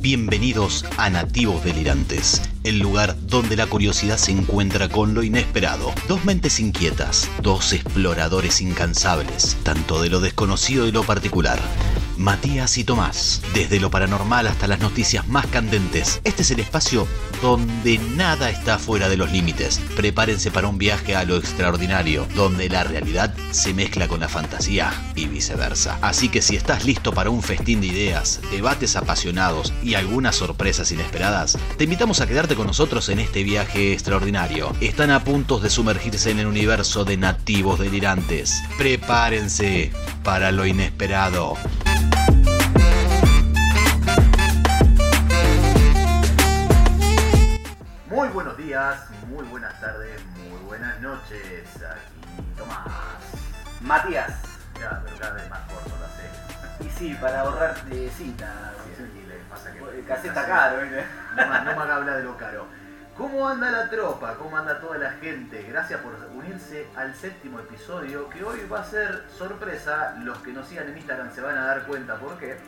Bienvenidos a Nativos Delirantes, el lugar donde la curiosidad se encuentra con lo inesperado. Dos mentes inquietas, dos exploradores incansables, tanto de lo desconocido y lo particular. Matías y Tomás, desde lo paranormal hasta las noticias más candentes. Este es el espacio donde nada está fuera de los límites. Prepárense para un viaje a lo extraordinario, donde la realidad se mezcla con la fantasía y viceversa. Así que si estás listo para un festín de ideas, debates apasionados y algunas sorpresas inesperadas, te invitamos a quedarte con nosotros en este viaje extraordinario. Están a punto de sumergirse en el universo de nativos delirantes. Prepárense para lo inesperado. Días, muy buenas tardes, muy buenas noches. Aquí Tomás. Matías. Ya, pero cada vez más corto lo sé. Y sí, para ahorrar de cinta. Sí, le pasa que está caro, ¿viste? No, más- no me haga hablar de lo caro. ¿Cómo anda la tropa? ¿Cómo anda toda la gente? Gracias por unirse al séptimo episodio que hoy va a ser sorpresa. Los que nos sigan en Instagram se van a dar cuenta por qué.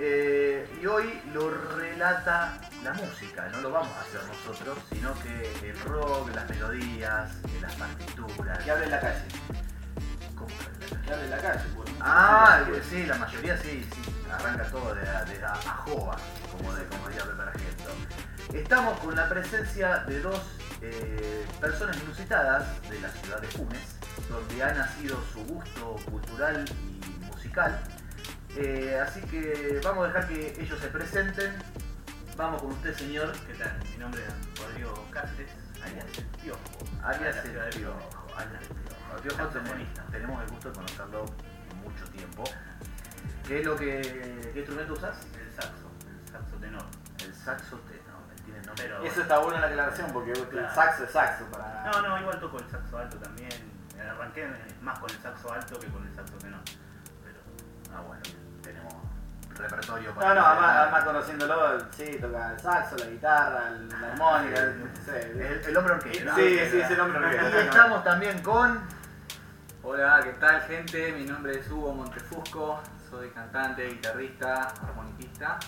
Eh, y hoy lo relata la música, no lo vamos a hacer nosotros, sino que el rock, las melodías, las partituras. Que hable en la calle. ¿Cómo que la hable en la calle. pues. Ah, sí, la mayoría sí, sí, arranca todo de, de a, a como, de, como diría. Estamos con la presencia de dos eh, personas inusitadas de la ciudad de Funes, donde ha nacido su gusto cultural y musical. Eh, así que vamos a dejar que ellos se presenten. Vamos con usted, señor. ¿Qué tal? Mi nombre es Rodrigo Cáceres, alias El Piojo. Alias El ciudad de Piojo. Piojo, alias El Piojo. Al Piojo tenemos, Saxofonista. tenemos el gusto de conocerlo mucho tiempo. ¿Qué es lo que. ¿Qué instrumento usas? El saxo, el saxo tenor. El saxo tenor, tiene nombre. Pero- Eso está bueno en la aclaración porque el saxo es saxo para. No, no, igual toco el saxo alto también. Arranqué más con el saxo alto que con el saxo tenor. Pero Ah, bueno, repertorio No, no, además, además conociéndolo, sí, toca el saxo, la guitarra, el- la armónica, el- sí, El, el hombre orquesta. Sí, sí, es el hombre Y orquesta. estamos también con. Hola, ¿qué tal gente? Mi nombre es Hugo Montefusco, soy cantante, guitarrista, armoniquista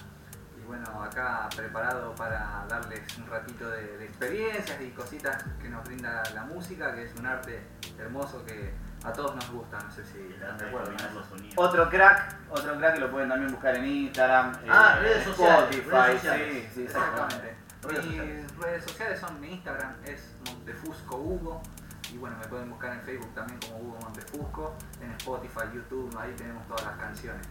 y bueno, acá preparado para darles un ratito de, de experiencias y cositas que nos brinda la música, que es un arte hermoso que a todos nos gusta, no sé si están de acuerdo. Otro crack, otro crack que lo pueden también buscar en Instagram, Ah, eh, redes sociales, Spotify, redes sociales. sí, sí, Exactamente. Redes. Mis redes sociales son mi Instagram, es Montefusco Hugo. Y bueno, me pueden buscar en Facebook también como Hugo Montefusco, en Spotify, YouTube, ahí tenemos todas las canciones.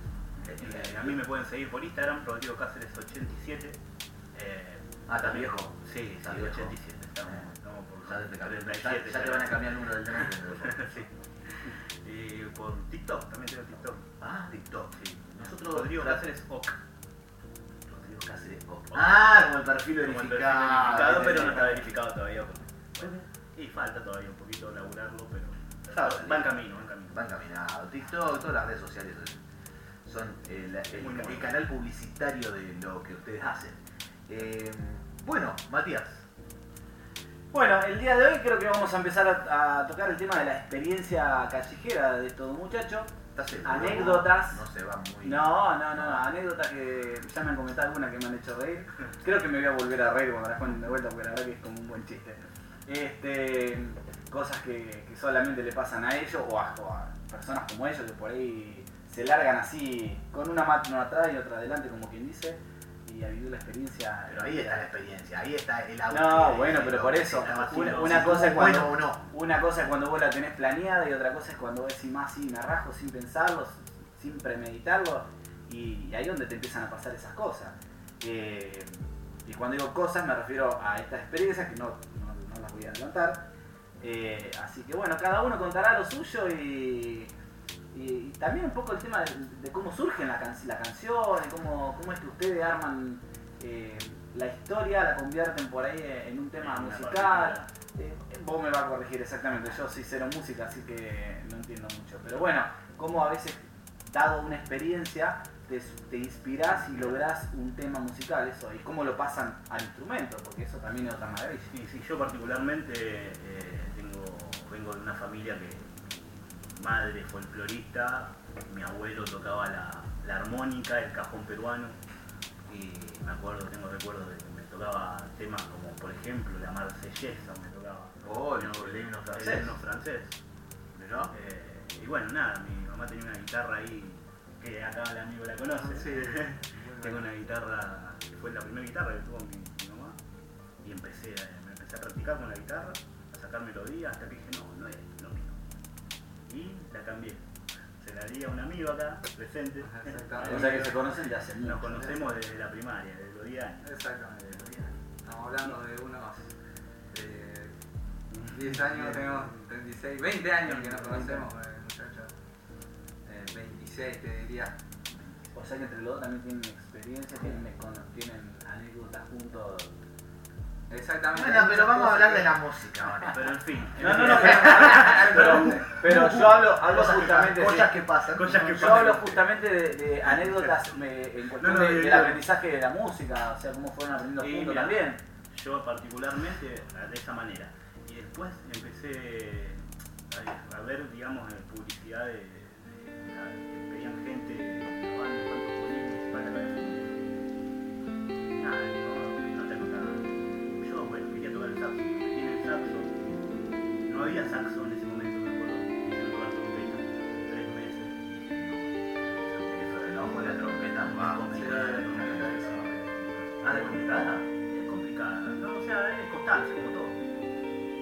Eh, a mí me pueden seguir por Instagram, Rodrigo Cáceres 87. Eh, Ah, ¿estás viejo? Sí, Estás sí, viejo. 87. Estamos, estamos por Ya te, cambió- 37, ya- ya te van a cambiar el número del teléfono. sí. Y por TikTok, también tengo TikTok. Ah, TikTok. Sí. Nosotros. Rodrigo Cáceres OK. Rodrigo Cáceres. oh. Ah, como el perfil Como el perfil verificado. verificado, pero no está verificado todavía. porque, bueno, y falta todavía un poquito laburarlo, pero Claro, va en camino, va en camino. Va encaminado. TikTok, todas las redes sociales son el, el- canal publicitario de lo que ustedes hacen. Eh, bueno, Matías. Bueno, el día de hoy creo que vamos a empezar a, a tocar el tema de la experiencia callejera de estos muchachos. Anécdotas. No se va muy. No, no, no, anécdotas que ya me han comentado algunas que me han hecho reír. Creo que me voy a volver a reír cuando las cuenten de vuelta porque la verdad que es como un buen chiste. Este, cosas que, que solamente le pasan a ellos o a, o a personas como ellos que por ahí se largan así con una mano atrás y otra adelante como quien dice y a vivir la experiencia. Pero ahí está la experiencia, ahí está el auto. No, bueno, pero por eso, una, una cosa es cuando, Bueno o no. una cosa es cuando vos la tenés planeada y otra cosa es cuando vos decís más así, me rajo sin pensarlo, sin premeditarlo, y, ahí es donde te empiezan a pasar esas cosas. Eh, y cuando digo cosas me refiero a estas experiencias que no, no- no las voy a adelantar. Eh, así que bueno, cada uno contará lo suyo y, y- y también un poco el tema de, de cómo surge la, can- la canción, y cómo, cómo es que ustedes arman eh, la historia, la convierten por ahí en un tema En musical. Eh, vos me vas a corregir exactamente, yo soy cero música, así que no entiendo mucho. Pero bueno, cómo a veces, dado una experiencia, te, te inspirás y lográs un tema musical, eso, y cómo lo pasan al instrumento, porque eso también es otra maravilla. Sí, sí, yo particularmente eh, tengo, vengo de una familia que madre folclorista, mi abuelo tocaba la, la armónica, el cajón peruano, y me acuerdo, tengo recuerdos de que me tocaba temas como, por ejemplo, la marsellesa, me tocaba. Oh, el El francés. himno francés. Mirá. Eh, y bueno, nada, mi mamá tenía una guitarra ahí, que acá el amigo la conoce. Sí. Tengo una guitarra, que fue la primera guitarra que tuvo mi, mi mamá, y empecé, a- me empecé a practicar con la guitarra, a sacar melodías, hasta que dije, no, Y la cambié. Se la di a un amigo acá, presente. Exactamente. O sea que se conocen de hace mucho. Nos conocemos desde la primaria, desde los 10 años. Exactamente. Estamos hablando de unos eh, 10 años, tenemos 36, 20 años que nos conocemos, eh, muchachos. Eh, 26 te diría. O sea que entre los dos también tienen experiencia, tienen, tienen anécdotas juntos. Exactamente. Bueno, pero vamos a hablar que- de la música ahora. Pero en fin. No, no, no, pero, yo hablo, hablo Cosas que justamente pasan, cosas de, que pasan. Cosas que yo hablo justamente de, de anécdotas me- en cuestión No, no, de- yo- del aprendizaje de la música, o sea, cómo fueron aprendiendo juntos mira. también. Yo particularmente de esa manera. Y después empecé a, a ver, digamos, eh, publicidad de, de- de- que pedían gente grabando cuántos Funes. Nada, había saxo en ese momento, me acuerdo. Me hicieron tocar trompeta. Tres meses. Eso del ojo de la trompeta es complicada la trompeta esa. Ah, de complicada. Es complicada. No, o sea, es constante como todo.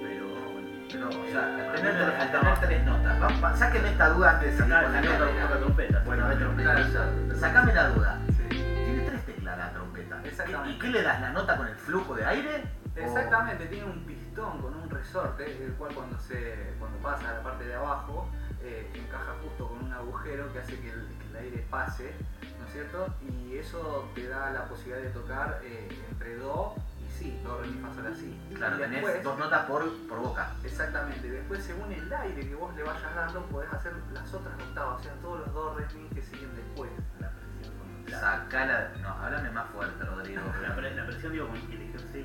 Pero bueno. Pero, o sea, al me tener tres notas, va- sáquenme esta duda antes de con la trompeta. Bueno, ver, trompeta. Sacame la duda. Tiene tres teclas la trompeta. ¿Y qué le das la nota con el flujo de aire? ¿O- Exactamente, tiene un pistón con un resorte, el cual cuando se cuando pasa a la parte de abajo eh, encaja justo con un agujero que hace que el, que el aire pase, ¿no es cierto? Y eso te da la posibilidad de tocar eh, entre do y si, do, re, mi, fa, sol, la, si. Claro, y tenés dos notas por, por boca. Exactamente, después según el aire que vos le vayas dando, podés hacer las otras octavas, o sea, todos los do, re, mi que siguen después. La presión con la, Sacala. No, háblame más fuerte, Rodrigo. la, pre- la presión, digo, con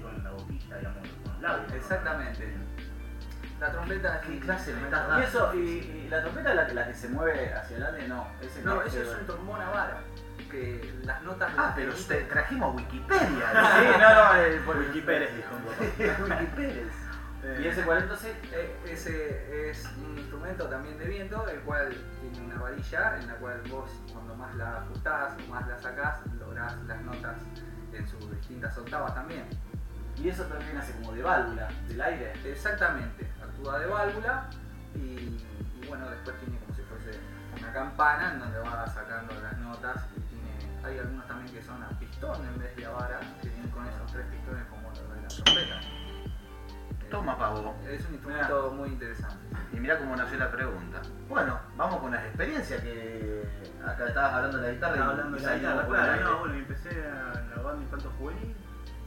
con la boquilla, digamos, Exactamente. La trompeta es ¿Qué un clase me estás Y eso, y, y la trompeta es la, que- la que se mueve hacia adelante, no. Ese No, eso es un trombón a vara. Que las notas. Ah, las pero emite- te trajimos Wikipedia. Sí, no, no, el, por Wiki Pérez dijo un poco. Wikipedia. ¿Y ese cuál entonces? Eh, ese es un instrumento también de viento, el cual tiene una varilla en la cual vos, cuando más la ajustás o más la sacás, lográs las notas en sus distintas octavas también. Y eso también hace como de válvula, del aire. Exactamente, actúa de válvula y, y bueno, después tiene como si fuese una campana en donde va sacando las notas y tiene, hay algunos también que son a pistón en vez de a vara, que vienen con esos tres pistones como los de la trompeta. Toma, pavo. Es un instrumento muy interesante. Y mira cómo nació la pregunta. Bueno, vamos con las experiencias que acá estabas hablando de la guitarra Estaba y- hablando y de la guitarra, claro, no, bueno, empecé a la banda Infanto Juvenil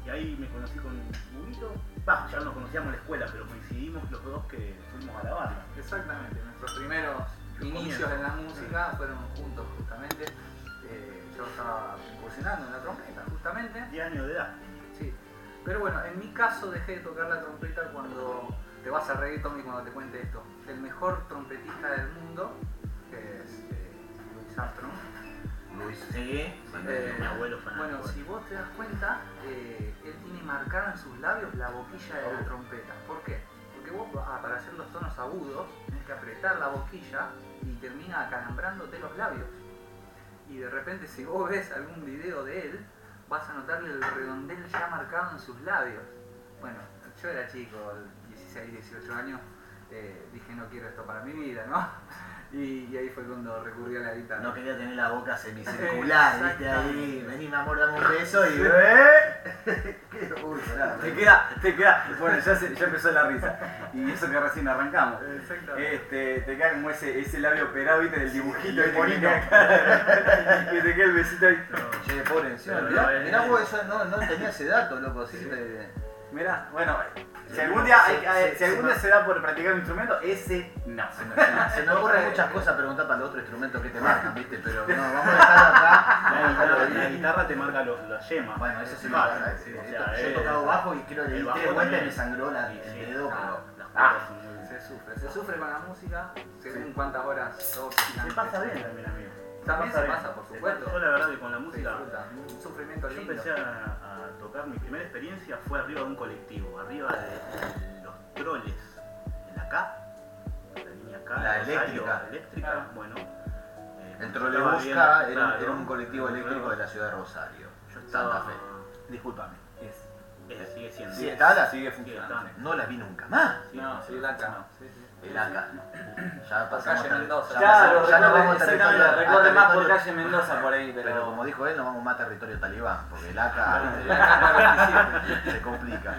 y ahí me conocí con Huguito. Bah, ya nos conocíamos en la escuela, pero coincidimos los dos que fuimos a la banda. Exactamente, nuestros primeros inicios en la música fueron juntos justamente. Eh, yo estaba incursionando en la trompeta justamente. 10 años de edad. Sí. Pero bueno, en mi caso dejé de tocar la trompeta cuando te vas a reír, Tommy, cuando te cuente esto. El mejor trompetista del mundo, que es eh, Louis Armstrong. Luis, sí. Eh, mi abuelo fanático. Bueno, si vos te das cuenta, eh, él tiene marcada en sus labios la boquilla de la trompeta. ¿Por qué? Porque vos ah, para hacer los tonos agudos tenés que apretar la boquilla y termina acalambrándote los labios. Y de repente si vos ves algún video de él, vas a notarle el redondel ya marcado en sus labios. Bueno, yo era chico, 16, 18 años, eh, dije no quiero esto para mi vida, ¿no? Y, y ahí fue cuando recurrí a la guitarra. No quería tener la boca semicircular, viste ahí. Vení, mi amor, dame un beso y. ¡Eh! Qué pará, Te queda, te queda, bueno, ya, se- ya empezó la risa. Y eso que recién arrancamos. Exactamente. Este, te queda como ese, ese labio operado, viste, del dibujito. ¿viste? bonito. Que te queda el besito ahí. No, Che, pobre encima. Mirá, no, eh, mirá vos, eso no, no tenía ese dato, loco. Sí, te- Mirá, bueno, si algún día, hay- hay- si algún día se da por practicar un instrumento, ese no. Se me, se me ocurren muchas cosas preguntar para el otro instrumento que te marcan, viste, pero no, vamos a dejarlo acá. La guitarra, la ahí. guitarra te marca los, las yemas. Bueno, eso sí Ah, o sí. sea, Yo he eh, tocado bajo y quiero le el bajo también. me sangró la, el sí. dedo, Ah, pero. Ah. muy- Se sufre. Se sufre con la música, según cuántas horas toques. Se pasa bien también, amigo. También se bien. pasa, por supuesto. Yo la verdad que con la música un sufrimiento Yo lindo. empecé a, a tocar, mi primera experiencia fue arriba de un colectivo, arriba de los troles, en la K, la línea K, La eléctrica. eléctrica, Claro. bueno. eh, El yo trolebús K era, claro, era un colectivo el eléctrico de la ciudad de Rosario, Yo estaba, Santa Fe. Disculpame. Es. eh, sigue siendo. Sí, está la- Sigue funcionando. No la vi nunca más. Sí, No, sí, la. Sí, sí. El AK. Ya pasamos calle Mendoza. ya Claro, pasamos- ya nos recuerde- vamos a territorio- recuerde más por calle Mendoza por ahí, pero. Pero como dijo él, nos vamos más a territorio talibán, porque el AK se complica.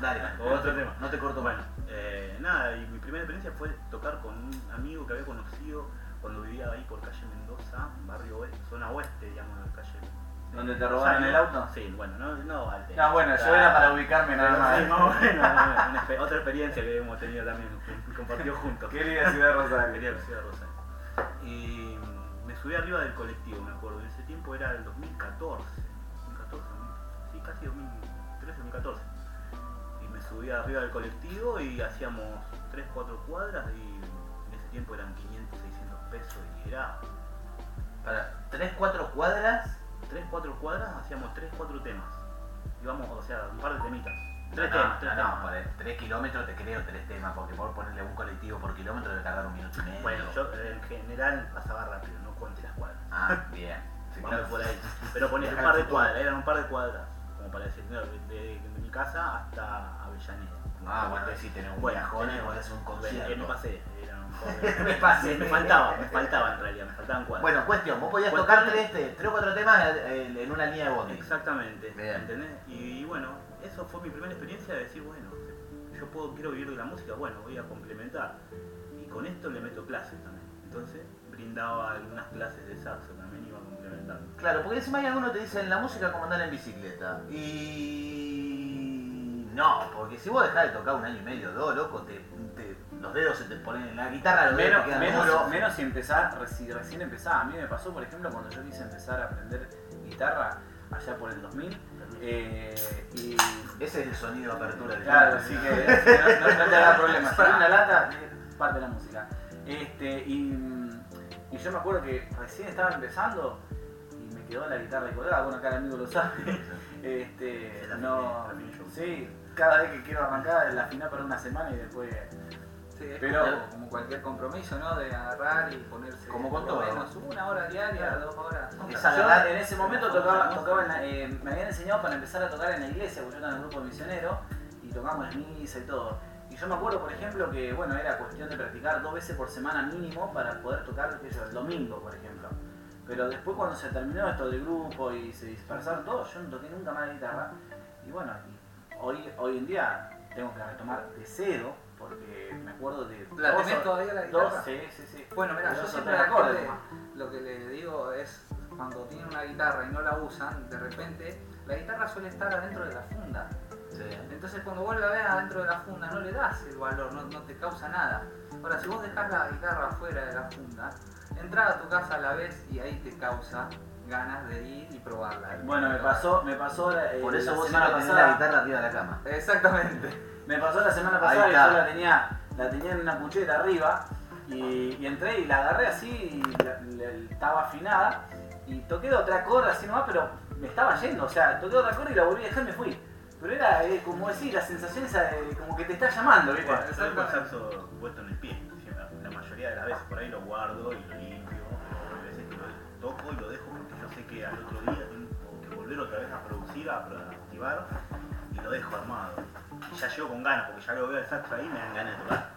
Dale, Otro tema. no te corto Bueno, más. eh, nada, y mi primera experiencia fue tocar con un amigo que había conocido cuando vivía ahí por calle Mendoza, barrio oeste, zona oeste. ¿Donde te robaron el auto? Sí, bueno, no, no al No, bueno, yo era para ubicarme nada Sí, más. más o menos, una otra experiencia que hemos tenido también, que compartió juntos. Querida ciudad Rosario. Quería la ciudad Rosario. Y me subí arriba del colectivo, me acuerdo. En ese tiempo era el 2014. 2014, 2000, sí, casi 2013, 2014. Y me subí arriba del colectivo y hacíamos 3, 4 cuadras y en ese tiempo eran 500, 600 pesos y era Para 3, 4 cuadras. 3, 4 cuadras, hacíamos 3, 4 temas. Íbamos, o sea, un par de temitas. Tres no, temas, tres no, temas. para 3 kilómetros te creo 3 temas, porque por ponerle un colectivo por kilómetro debe tardar un minuto y medio. Bueno, yo eh, en general pasaba rápido, no cuente las cuadras. Ah, bien. Sí, claro. por ahí. Pero ponele un par de cuadras, eran un par de cuadras, como para decir, de, de- de mi casa hasta Avellaneda. Ah, bueno, sí, tenés un viajón y tenés- un bueno, concierto. eh, me pasé, poco- Me pasé. Me faltaba, me faltaba en realidad, me faltaban cuadras. Bueno, cuestión, vos podías tocar ponele- 3, 3 o 4 temas en en una línea de bondi. Exactamente, Bien. ¿entendés? Y bueno, eso fue mi primera experiencia de decir, bueno, yo puedo, quiero vivir de la música, bueno, voy a complementar. Y con esto le meto clases también. Entonces brindaba algunas clases de saxo también, iba complementando. Claro, porque encima hay algunos te dicen la música como andar en bicicleta. Y. No, porque si vos dejás de tocar un año y medio, dos, loco, te- los dedos se te ponen en la guitarra, los dedos Menos, quedan menos, menos si empezar, si recién empezaba. A mí me pasó, por ejemplo, cuando yo quise empezar a aprender guitarra allá por el 2000. eh, y Ese es el sonido de apertura del claro, así que no, no- no te haga problema. Si una lata, es parte de la música. Este, y, y yo me acuerdo que recién estaba empezando y me quedó la guitarra colgada. Bueno, acá el amigo lo sabe. Este, no, sí, cada vez que quiero arrancar la afiné para una semana y después Sí, es Pero- como, como cualquier compromiso, ¿no? De agarrar y ponerse Como con todo. menos una hora diaria, dos horas. Es Yo agarrar- en ese momento tocaba, tocaba en la- eh, me habían enseñado para empezar a tocar en la iglesia, porque yo estaba en el grupo misionero y tocamos en misa y todo. Y yo me acuerdo, por ejemplo, que bueno, era cuestión de practicar dos veces por semana mínimo para poder tocar yo, el domingo, por ejemplo. Pero después cuando se terminó esto del grupo y se dispersaron todos, yo no toqué nunca más la guitarra. Y bueno, y hoy, hoy en día tengo que retomar de cero, porque me acuerdo de... ¿La dos tenés todavía la Dos, guitarra? sí, sí, sí. Bueno, mira, yo siempre la gente lo que le digo es cuando tienen una guitarra y no la usan, de repente la guitarra suele estar adentro de la funda. Sí. Entonces cuando vos la ves adentro de la funda no le das el valor, no, no te causa nada. Ahora, si vos dejás la guitarra afuera de la funda, entras a tu casa a la vez y ahí te causa ganas de ir y probarla. Bueno, me pasó, me pasó la, eh, Por eso la vos semana siempre tenés pasada. la guitarra arriba de la cama. Exactamente. Me pasó la semana pasada y está. yo la tenía, la tenía en una cucheta arriba y, y entré y la agarré así y la- la- estaba afinada y toqué otra corda así nomás, pero me estaba yendo, o sea, toqué otra corda y la volví a dejar y me fui. Pero era eh, como decir, la sensación esa de como que te está llamando, ¿viste? Bueno, yo dejo el saxo puesto en el pie. siempre, La mayoría de las veces por ahí lo guardo y lo limpio. pero Hay veces que lo toco y lo dejo porque yo sé que al otro día tengo que volver otra vez a producir, a, a activar lo dejo armado. Y ya llego con ganas porque ya lo veo el saxo ahí y me dan ganas de tocar.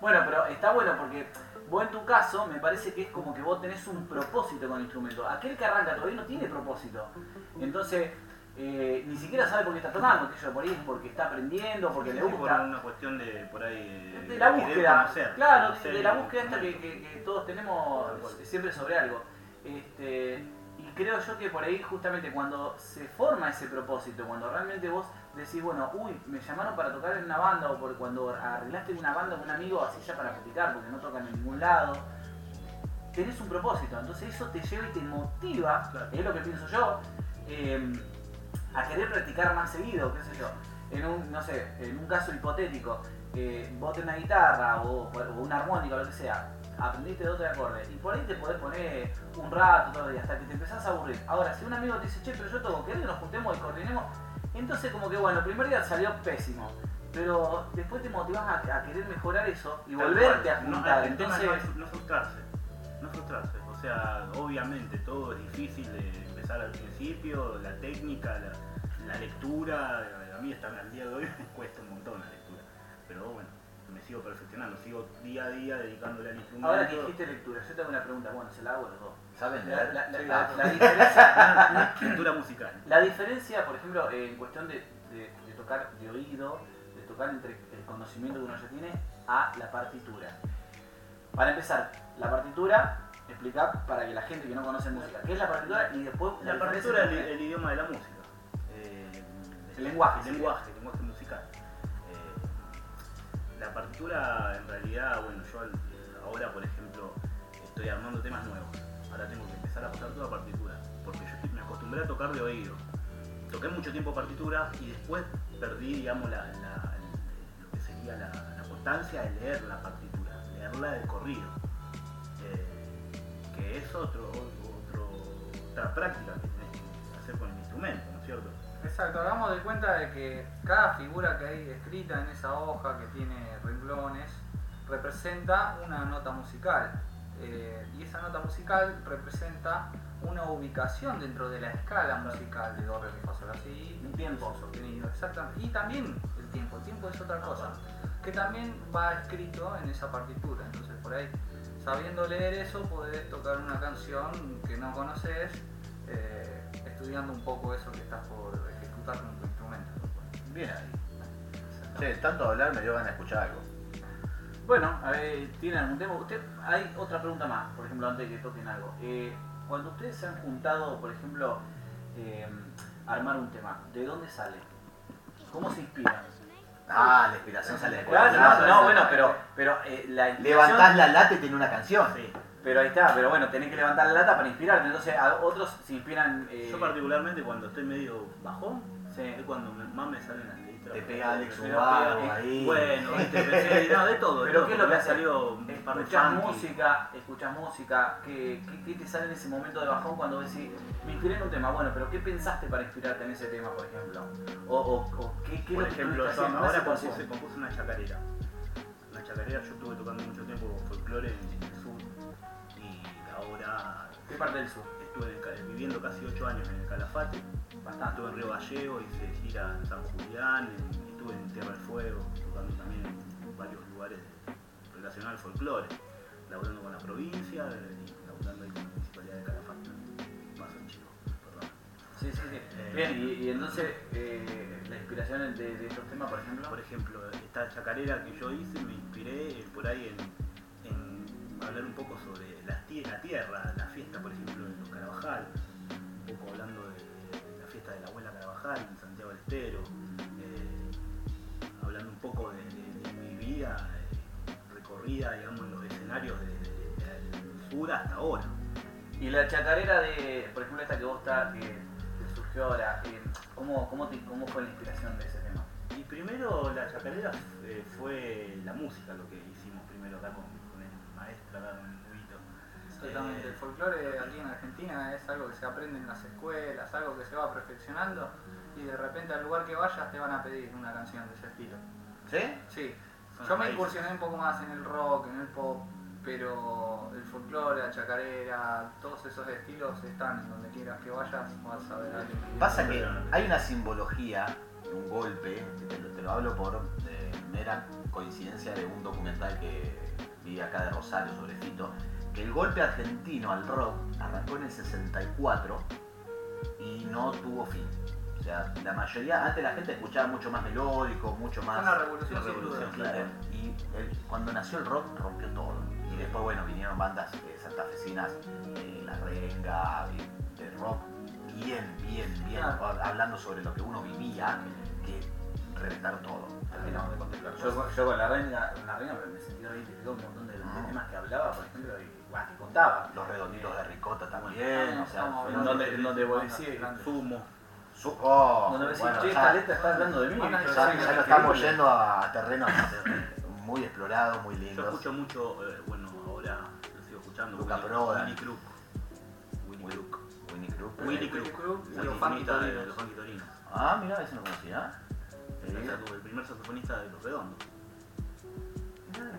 Bueno, pero está bueno porque vos en tu caso me parece que es como que vos tenés un propósito con el instrumento. Aquel que arranca todavía no tiene propósito. Entonces, eh, ni siquiera sabe por qué está tocando, que yo por ahí es porque está aprendiendo, porque le Sí, por gusta. una cuestión de por ahí De la búsqueda, conocer, claro, conocer de la búsqueda esta que, que- que todos tenemos cual. siempre sobre algo. Este, y creo yo que por ahí justamente cuando se forma ese propósito, cuando realmente vos decís, bueno, uy, me llamaron para tocar en una banda o por cuando arreglaste una banda con un amigo así ya para practicar porque no tocan en ningún lado, tenés un propósito, entonces eso te lleva y te motiva, Claro. es lo que pienso yo, eh, a querer practicar más seguido, qué sé yo. En un, no sé, en un caso hipotético, eh, vos tenés una guitarra o, o una armónica lo que sea, aprendiste dos o tres acordes y por ahí te podés poner un rato todo el día hasta que te empezás a aburrir. Ahora, si un amigo te dice, che, pero yo toco, ¿querés que nos juntemos y coordinemos? Entonces como que bueno, el primer día salió pésimo. Pero después te motivas a, a querer mejorar eso y Tal volverte a cual. No, juntar. tema Entonces, no es no frustrarse. No frustrarse. O sea, obviamente todo es difícil de empezar al principio, la técnica, la, la lectura, a mí hasta al día de hoy me cuesta un montón la lectura. Pero bueno, me sigo perfeccionando, sigo día a día dedicándole al instrumento. ahora que dijiste lectura, yo tengo una pregunta, bueno, se la hago a los dos. ¿Saben La, leer? la- la- Sí, la- sí. la diferencia, lectura musical. la diferencia, por ejemplo, en cuestión de, de- de tocar de oído, de tocar entre el conocimiento que uno ya tiene a la partitura. Para empezar, la partitura, explicar para que la gente que no conoce música, ¿qué es la partitura? Y después La partitura es el, idioma de la música. Eh, El lenguaje, El sí. lenguaje, el lenguaje musical. Eh, la partitura, en realidad, bueno, yo ahora, por ejemplo, estoy armando temas nuevos. Ahora tengo que empezar a pasar toda partitura. Porque yo me acostumbré a tocar de oído. Toqué mucho tiempo partitura y después perdí, digamos, lo que sería la, constancia de leer la partitura, leerla de corrido. Eh, que es otro, otra práctica que tenés que hacer con el instrumento, ¿no es cierto? Exacto, hagamos de cuenta de que cada figura que hay escrita en esa hoja que tiene renglones representa una nota musical. Eh, y esa nota musical representa una ubicación dentro de la escala musical de do, re, mi, fa, sol, si, Un tiempo. sostenido, exactamente. Y también el tiempo, el tiempo es otra cosa, que también va escrito en esa partitura. Entonces por ahí, sabiendo leer eso, podés tocar una canción que no conoces, eh, estudiando un poco eso que estás por ejecutar con tu instrumento. Bien ahí. Che, tanto hablar me dio ganas de escuchar algo. Bueno, a ver, ¿tienen algún tema? Usted, hay otra pregunta más, por ejemplo, antes de que toquen algo. Eh, cuando ustedes se han juntado, por ejemplo, eh, a armar un tema, ¿de dónde sale? ¿Cómo se inspiran? Ah, la inspiración sale de Claro, cualquier no, lado. no, bueno, pero, pero eh, la inspiración... Levantás la lata y tiene una canción. Sí. Pero ahí está, pero bueno, tenés que levantar la lata para inspirarte. Entonces, a otros se inspiran... eh, Yo particularmente cuando estoy medio bajón, sí. es cuando me- más me salen las. Te pega Alex Ubago ahí. Bueno, no, de todo. Pero ¿qué es lo que salió Escuchas música, escuchas música, ¿qué, qué, te sale en ese momento de bajón cuando decís, me inspiré en un tema? Bueno, pero ¿qué pensaste para inspirarte en ese tema, por ejemplo? O, ¿qué, qué Por ejemplo, ahora compuse, canción? compuse una chacarera. Una chacarera, yo estuve tocando mucho tiempo folclore en, el sur y ahora ¿Qué parte del sur? estuve viviendo casi 8 años en el Calafate. Bastante. Estuve en Río Gallego, hice gira en San Julián, en- estuve en Tierra del Fuego, tocando también en varios lugares relacionados al folclore, laburando con la provincia eh, y laburando ahí con la municipalidad de Calafate. Paso chico, perdón. Sí, sí, sí. Eh, Bien, y, y entonces, eh, la inspiración de, de estos temas, por ejemplo. Por ejemplo, esta chacarera que yo hice me inspiré eh, por ahí en, en hablar un poco sobre la, la tierra, la fiesta, por ejemplo, de los Carabajal, un poco hablando de, de la abuela Carabajal en Santiago del Estero, eh, hablando un poco de, de- de mi vida eh, recorrida, digamos, en los escenarios de- de- del sur hasta ahora. Y la chacarera de, por ejemplo, esta que vos está, que surgió ahora, eh, ¿cómo, cómo, te- ¿cómo fue la inspiración de ese tema? Y primero la chacarera fue la música lo que hicimos primero acá con, con el maestro, acá con. Exactamente, el folclore aquí en Argentina es algo que se aprende en las escuelas, algo que se va perfeccionando y de repente al lugar que vayas te van a pedir una canción de ese estilo. ¿Sí? Sí, Son yo me incursioné un poco más en el rock, en el pop, pero el folclore, la chacarera, todos esos estilos están en donde quieras que vayas, vas a ver a alguien. que- Pasa que hay una simbología, un golpe, te, lo- te lo hablo por eh, mera coincidencia de un documental que vi acá de Rosario sobre Fito, el golpe argentino al rock arrancó en el 64 y no tuvo fin. O sea, la mayoría, antes la gente escuchaba mucho más melódico, mucho más... una revolución Una revolución, Claro, y el- cuando nació el rock rompió todo. Y después, bueno, vinieron bandas eh, santafesinas, eh, La Renga, eh, de rock, bien, bien, bien, Claro. hablando sobre lo que uno vivía, que reventaron todo. Terminamos de contemplar Yo, yo con la con la reina me sentí identificado un montón de los Ah. temas que hablaba, por ejemplo, y que contaba. Los redonditos de ricota también, Ah, o sea, En donde, de- en donde vos decís. Su- oh, donde vos decís, bueno, che, esta letra está hablando de mí. Van a pero ya, lo estamos yendo a terrenos muy explorados, muy Yo lindos. escucho mucho, eh, bueno, ahora lo sigo escuchando. Luca Willy- Prodan. Willy Crook. Willy Crook. Winnie Crook. Willy eh, Crook. Los Funky Torinos. Ah, mira, eso no conocía. El, primer saxofonista de Los Redondos.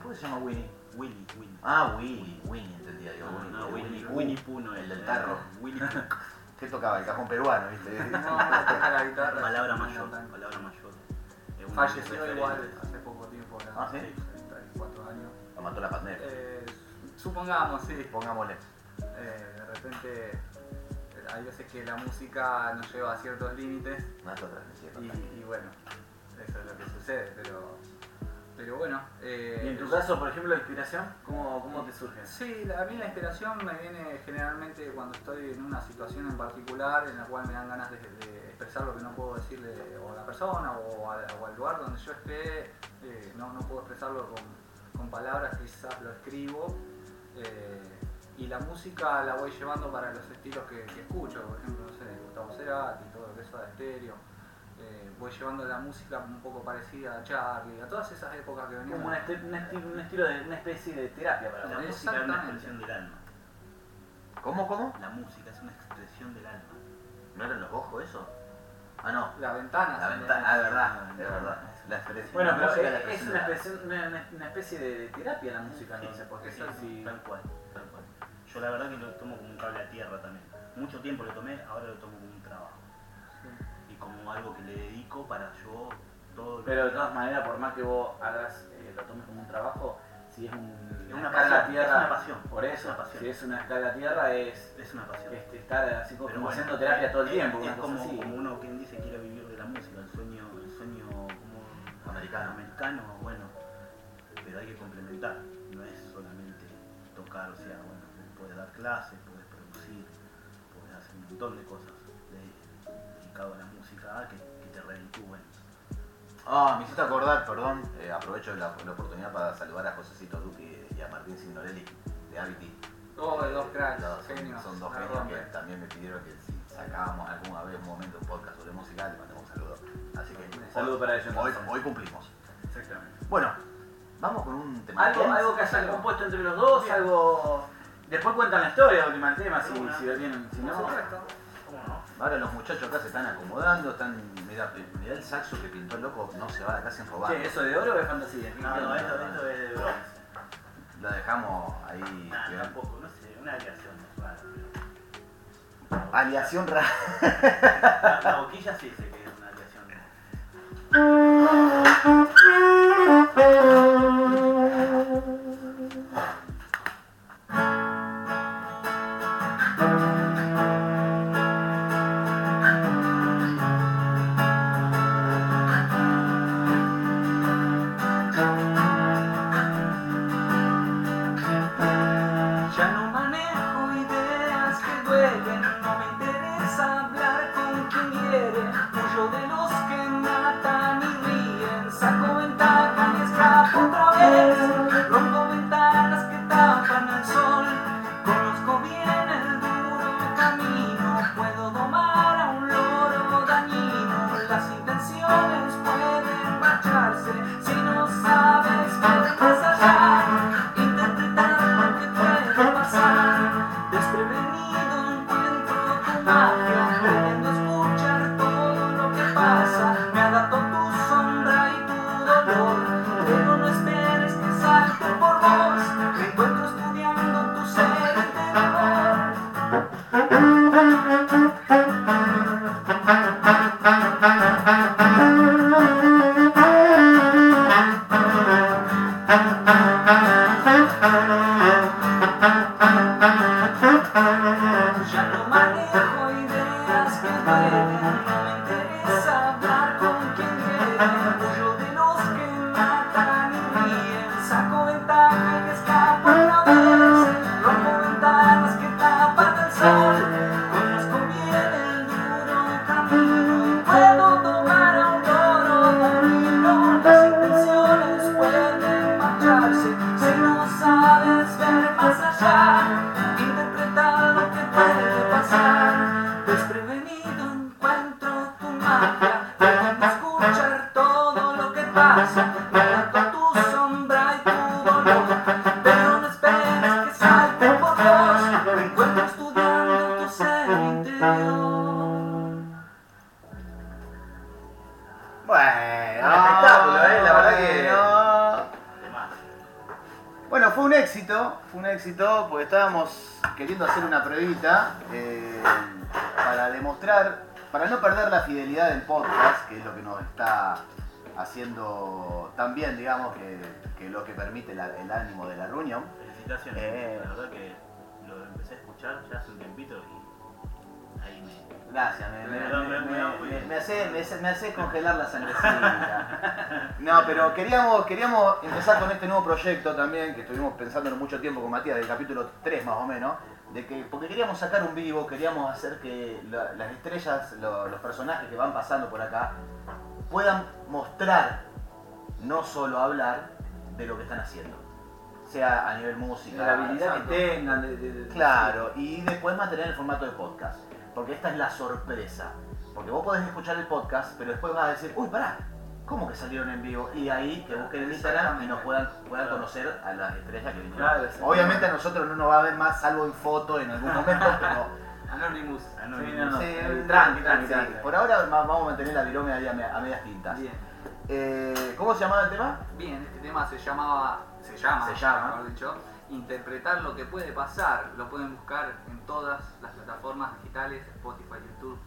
¿Cómo se llama Winnie? Willy, Willy. Ah, Willy, Winnie entendía yo. No, Winnie, no, el Winnie, Winnie Pooh no del tarro. Crook. ¿Qué tocaba? El cajón peruano, ¿viste? No, no toca la guitarra. Palabra mayor, palabra mayor. Falleció igual hace poco tiempo, Ah, ahora, ¿sí? 34 años. Lo mató la pandemia. Eh, supongamos, sí. Pongámosle. Eh, de repente hay veces que la música nos lleva a ciertos límites transmisión. y, y bueno, eso es lo que sucede, pero, pero bueno. eh, Y en tu caso, por ejemplo, la inspiración, ¿cómo, cómo te surge? Sí, a mí la inspiración me viene generalmente cuando estoy en una situación en particular en la cual me dan ganas de, de expresar lo que no puedo decirle o a la persona o, a- o al lugar donde yo esté, eh, no, no puedo expresarlo con, con palabras, quizás lo escribo. eh, y la música la voy llevando para los estilos que, que escucho, por ejemplo, no sé, Gustavo Cerati, todo lo que es Soda Stereo. Voy llevando la música un poco parecida a Charlie, a todas esas épocas que venían. Como un, este- un esti- un estilo de una especie de terapia para La vos. música es una expresión del alma. ¿Cómo, cómo? La música es una expresión del alma. ¿No eran los ojos eso? Ah, no. La ventana. La ventana, los- ah, es verdad, es verdad. La expresión. Bueno, la pero música es, la es una, de la- especie, una, una- una especie de, de terapia la música, Sí, entonces, porque sí, si, si- tal cual, tal cual. Yo la verdad que lo tomo como un cable a tierra también. Mucho tiempo lo tomé, ahora lo tomo como algo que le dedico para yo todo lo Pero de todas maneras, por más que vos hagas, eh, lo tomes como un trabajo, si es un, una escala pasión, tierra, es una pasión, por es eso, pasión. si es una escala tierra es es una pasión. este, estar así como, bueno, haciendo terapia todo el tiempo, Es, como, así. como uno quien dice quiere vivir de la música, el sueño, el sueño como Americano. americano, bueno, pero hay que complementar, no es solamente tocar, o sea, bueno, puedes dar clases, puedes producir, puedes hacer un montón de cosas de- dedicado a la música que, que te reditúen. Ah, me hiciste acordar, perdón, eh, aprovecho la, la oportunidad para saludar a Josecito Duque y a Martín Signorelli de Aviti. Oh, de dos cracks, Los- son, genios. son dos genios que también me pidieron que si sacábamos alguna vez un momento un podcast sobre música, le mandamos un saludo. Así que Un saludo para ellos, Hoy, cumplimos. Exactamente. Bueno, vamos con un tema. Algo, algo que hayan compuesto entre los dos, algo... Después cuentan la historia del último tema, si, si lo tienen, si no... Ahora los muchachos acá se están acomodando, están. Mira, mira el saxo que pintó el loco, no se va de acá sin robar. ¿eso de oro o de fantasía? ¿Qué- No, no, esto, esto es de bronce. La dejamos ahí. Nah, que- tampoco, no sé, una aleación es rara, pero. Aleación rara. La, la boquilla sí sé que es una aleación. Ya bien, digamos, que, que lo que permite la- el ánimo de la reunión. Felicitaciones. Eh. La verdad que lo empecé a escuchar ya hace un tiempito y ahí me. Gracias, me, me, Me- me- hace, congelar la sangrecita. No, pero queríamos, queríamos empezar con este nuevo proyecto también, que estuvimos pensándolo mucho tiempo con Matías, del capítulo 3 más o menos, de que, porque queríamos sacar un vivo, queríamos hacer que la- las estrellas, lo- los personajes que van pasando por acá, puedan mostrar, no solo hablar, de lo que están haciendo. Sea a nivel música, La habilidad que tengan. de- de- de- Claro, y después mantener el formato de podcast. Porque esta es la sorpresa. Porque vos podés escuchar el podcast, pero después vas a decir, uy, pará, ¿cómo que salieron en vivo? Y ahí que busquen en Instagram y nos puedan, puedan conocer a las estrellas que vinieron. Claro. Obviamente a nosotros no nos va a ver más, salvo en foto en algún momento, pero Anonymous. Anónimo. Sí, no, no. sí, tranqui, tranqui, sí, tranqui. por ahora vamos a mantener la virome a medias tintas. Bien. Eh, ¿Cómo se llamaba el tema? Bien, este tema se llamaba, se llama, Se llama. mejor dicho, interpretar lo que puede pasar. Lo pueden buscar en todas las plataformas digitales, Spotify, YouTube,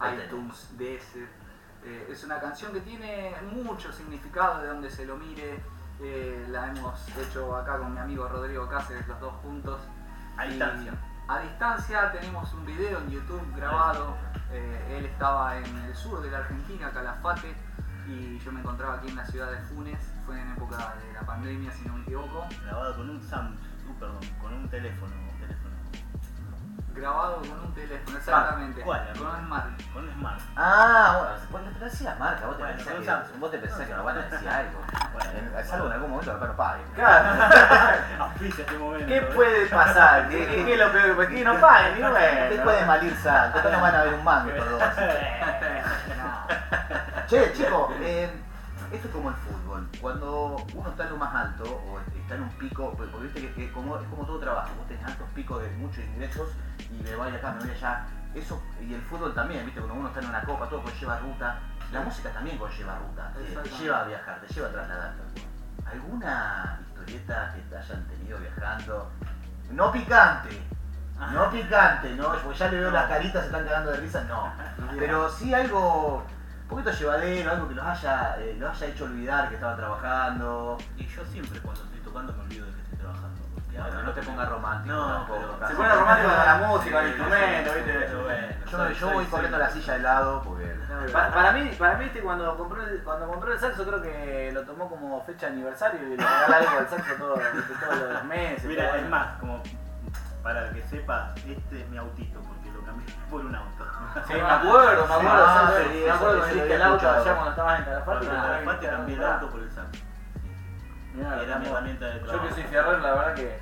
iTunes, DS. Eh, es una canción que tiene mucho significado de donde se lo mire. Eh, la hemos hecho acá con mi amigo Rodrigo Cáceres, los dos juntos. A distancia. A distancia tenemos un video en YouTube grabado. Eh, él estaba en el sur de la Argentina, Calafate, y yo me encontraba aquí en la ciudad de Funes. Fue en época de la pandemia, si no me equivoco. Grabado con un Sam, uh, perdón, con un teléfono. Grabado con un teléfono, exactamente. ¿cuál? Con un Smart. Con un Smart. Ah, bueno, vos te decías marca, vos te Bueno, pensás que, Samsung. vos te pensás que nos van a decir algo. Bueno. Es algo en algún momento capaz no paguen. Claro. Auspicia este momento. ¿Qué ¿eh? puede pasar? ¿Qué, qué- qué es lo peor? Pues que no paguen, y Te bueno. puede malir sal, después no van a ver un mango por dos. Che, chicos, eh, esto es como el fútbol. Cuando uno está en lo más alto o está en un pico, porque porque viste que, que como, es como todo trabajo, vos tenés altos picos de muchos ingresos y me voy acá, me voy allá. Eso, y el fútbol también, viste, cuando uno está en una copa, todo conlleva ruta. La música también conlleva ruta, te- te lleva a viajar, te lleva a trasladarte. ¿Alguna historieta que te hayan tenido viajando? No picante, no picante, no, porque ya le veo las caritas, se están cagando de risa, no. Pero sí algo un poquito llevadero, algo que los haya, eh, los haya hecho olvidar que estaban trabajando. Y yo siempre cuando estoy tocando me olvido de que estoy trabajando. Porque Bueno, ahora no te pongas romántico No, tampoco, pero- casi. Se pone romántico con la música, el instrumento, ¿viste? Yo, yo voy corriendo la silla de lado porque. Para, para mí, para mí este, cuando compró el, cuando compró el saxo creo que lo tomó como fecha de aniversario y le regala algo al saxo todo- todos los meses. Mira, es más, como para que sepas, este es mi autito porque lo cambié por un auto. Sí, me acuerdo, me acuerdo, Ah, sí, me acuerdo que había el auto allá cuando estabas en Calafate. Cuando y en la Calafate cambié el auto por el mirá, Era mi herramienta de Yo trabajo. que soy fierrero, la verdad que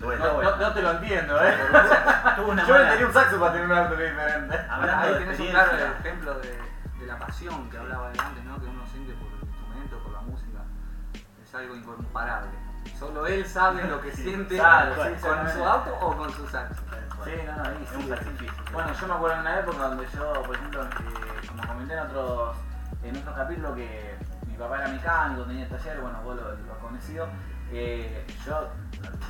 Bueno, no, bueno. no- no te lo entiendo, ¿eh? Una Yo mala- tenía un saxo para tener un auto diferente. Hablando ahí tenés un claro ejemplo de, de la pasión que hablaba de antes, ¿no? que uno siente por el instrumento, por la música. Es algo incomparable. Solo él sabe lo que Sí, siente claro, sí, con su auto o con su saxo. Sí, no, no, ahí sí, un sí. sacrificio. Bueno, yo me acuerdo de una época donde yo, por ejemplo, eh, como comenté en otros, en otros capítulos, que mi papá era mecánico, tenía taller, bueno, vos lo, lo has conocido. eh, yo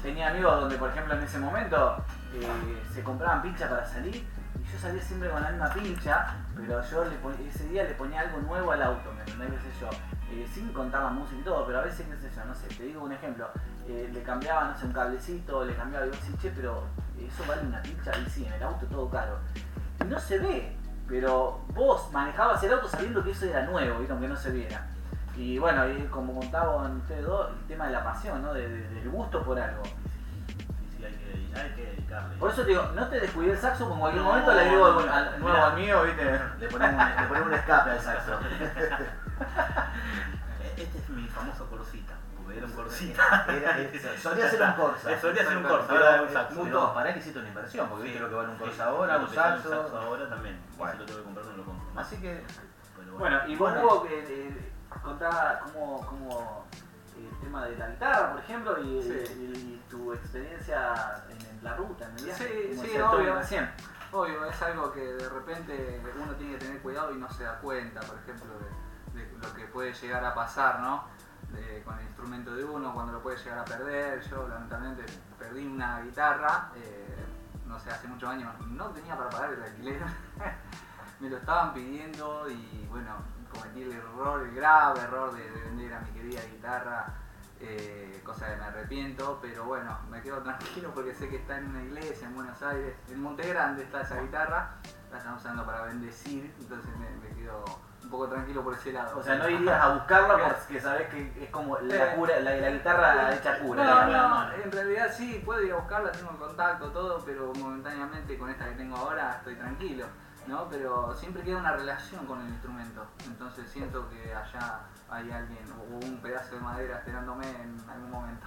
tenía amigos donde, por ejemplo, en ese momento eh, se compraban pinchas para salir y yo salía siempre con la misma pincha, pero yo le pon- ese día le ponía algo nuevo al auto, ¿me entendés? ¿Qué sé yo? Eh, sin contar la música y todo, pero a veces, qué sé yo, no sé, te digo un ejemplo, eh, le cambiaba, no sé, un cablecito, le cambiaba, y vos decís, che, pero eso vale una pincha, y sí, en el auto todo caro. Y no se ve, pero vos manejabas el auto sabiendo que eso era nuevo, ¿viste? aunque no se viera. Y bueno, y como contaban ustedes dos, el tema de la pasión, ¿no? De- de- del gusto por algo. Hay que, dedicarle. Por eso te digo, no te descuides el saxo, porque en cualquier No, momento le no, al, nuevo al mío, ¿viste? Le ponemos un, le ponemos un escape al saxo. Eh, Este es mi famoso Corsita, porque era un Corsita. Era- era- solía ser un Corsa. Eh, Solía ser un Corsa, Pero, ahora un eh, saxo. Pará que hiciste una inversión, porque viste lo que vale un Corsa ahora, un saxo. ahora también. Bueno. Si lo tengo que comprar, no lo compro. Así que, Bueno, y vos. Hugo, que eh, contá cómo, cómo eh, el tema de la guitarra, por ejemplo, y, Sí. y- y tu experiencia en, en la ruta, en el viaje. Sí, sí, obvio. recién. Obvio, es algo que de repente uno tiene que tener cuidado y no se da cuenta, por ejemplo, de, de lo que puede llegar a pasar, ¿no? con el instrumento de uno, cuando lo puede llegar a perder. Yo lamentablemente perdí una guitarra, eh, no sé, hace muchos años, no tenía para pagar el alquiler. Me lo estaban pidiendo y bueno, cometí el error, el grave error de, de vender a mi querida guitarra, eh, cosa que me arrepiento, pero bueno, me quedo tranquilo porque sé que está en una iglesia en Buenos Aires, en Monte Grande está esa guitarra, la están usando para bendecir, entonces me, me quedo poco tranquilo por ese lado. O sea, no irías a buscarla porque sabes que es como la cura, la, la guitarra hecha cura. No, en realidad sí, puedo ir a buscarla, tengo el contacto, todo, pero momentáneamente con esta que tengo ahora estoy tranquilo, ¿no? Pero siempre queda una relación con el instrumento, entonces siento que allá hay alguien o un pedazo de madera esperándome en algún momento.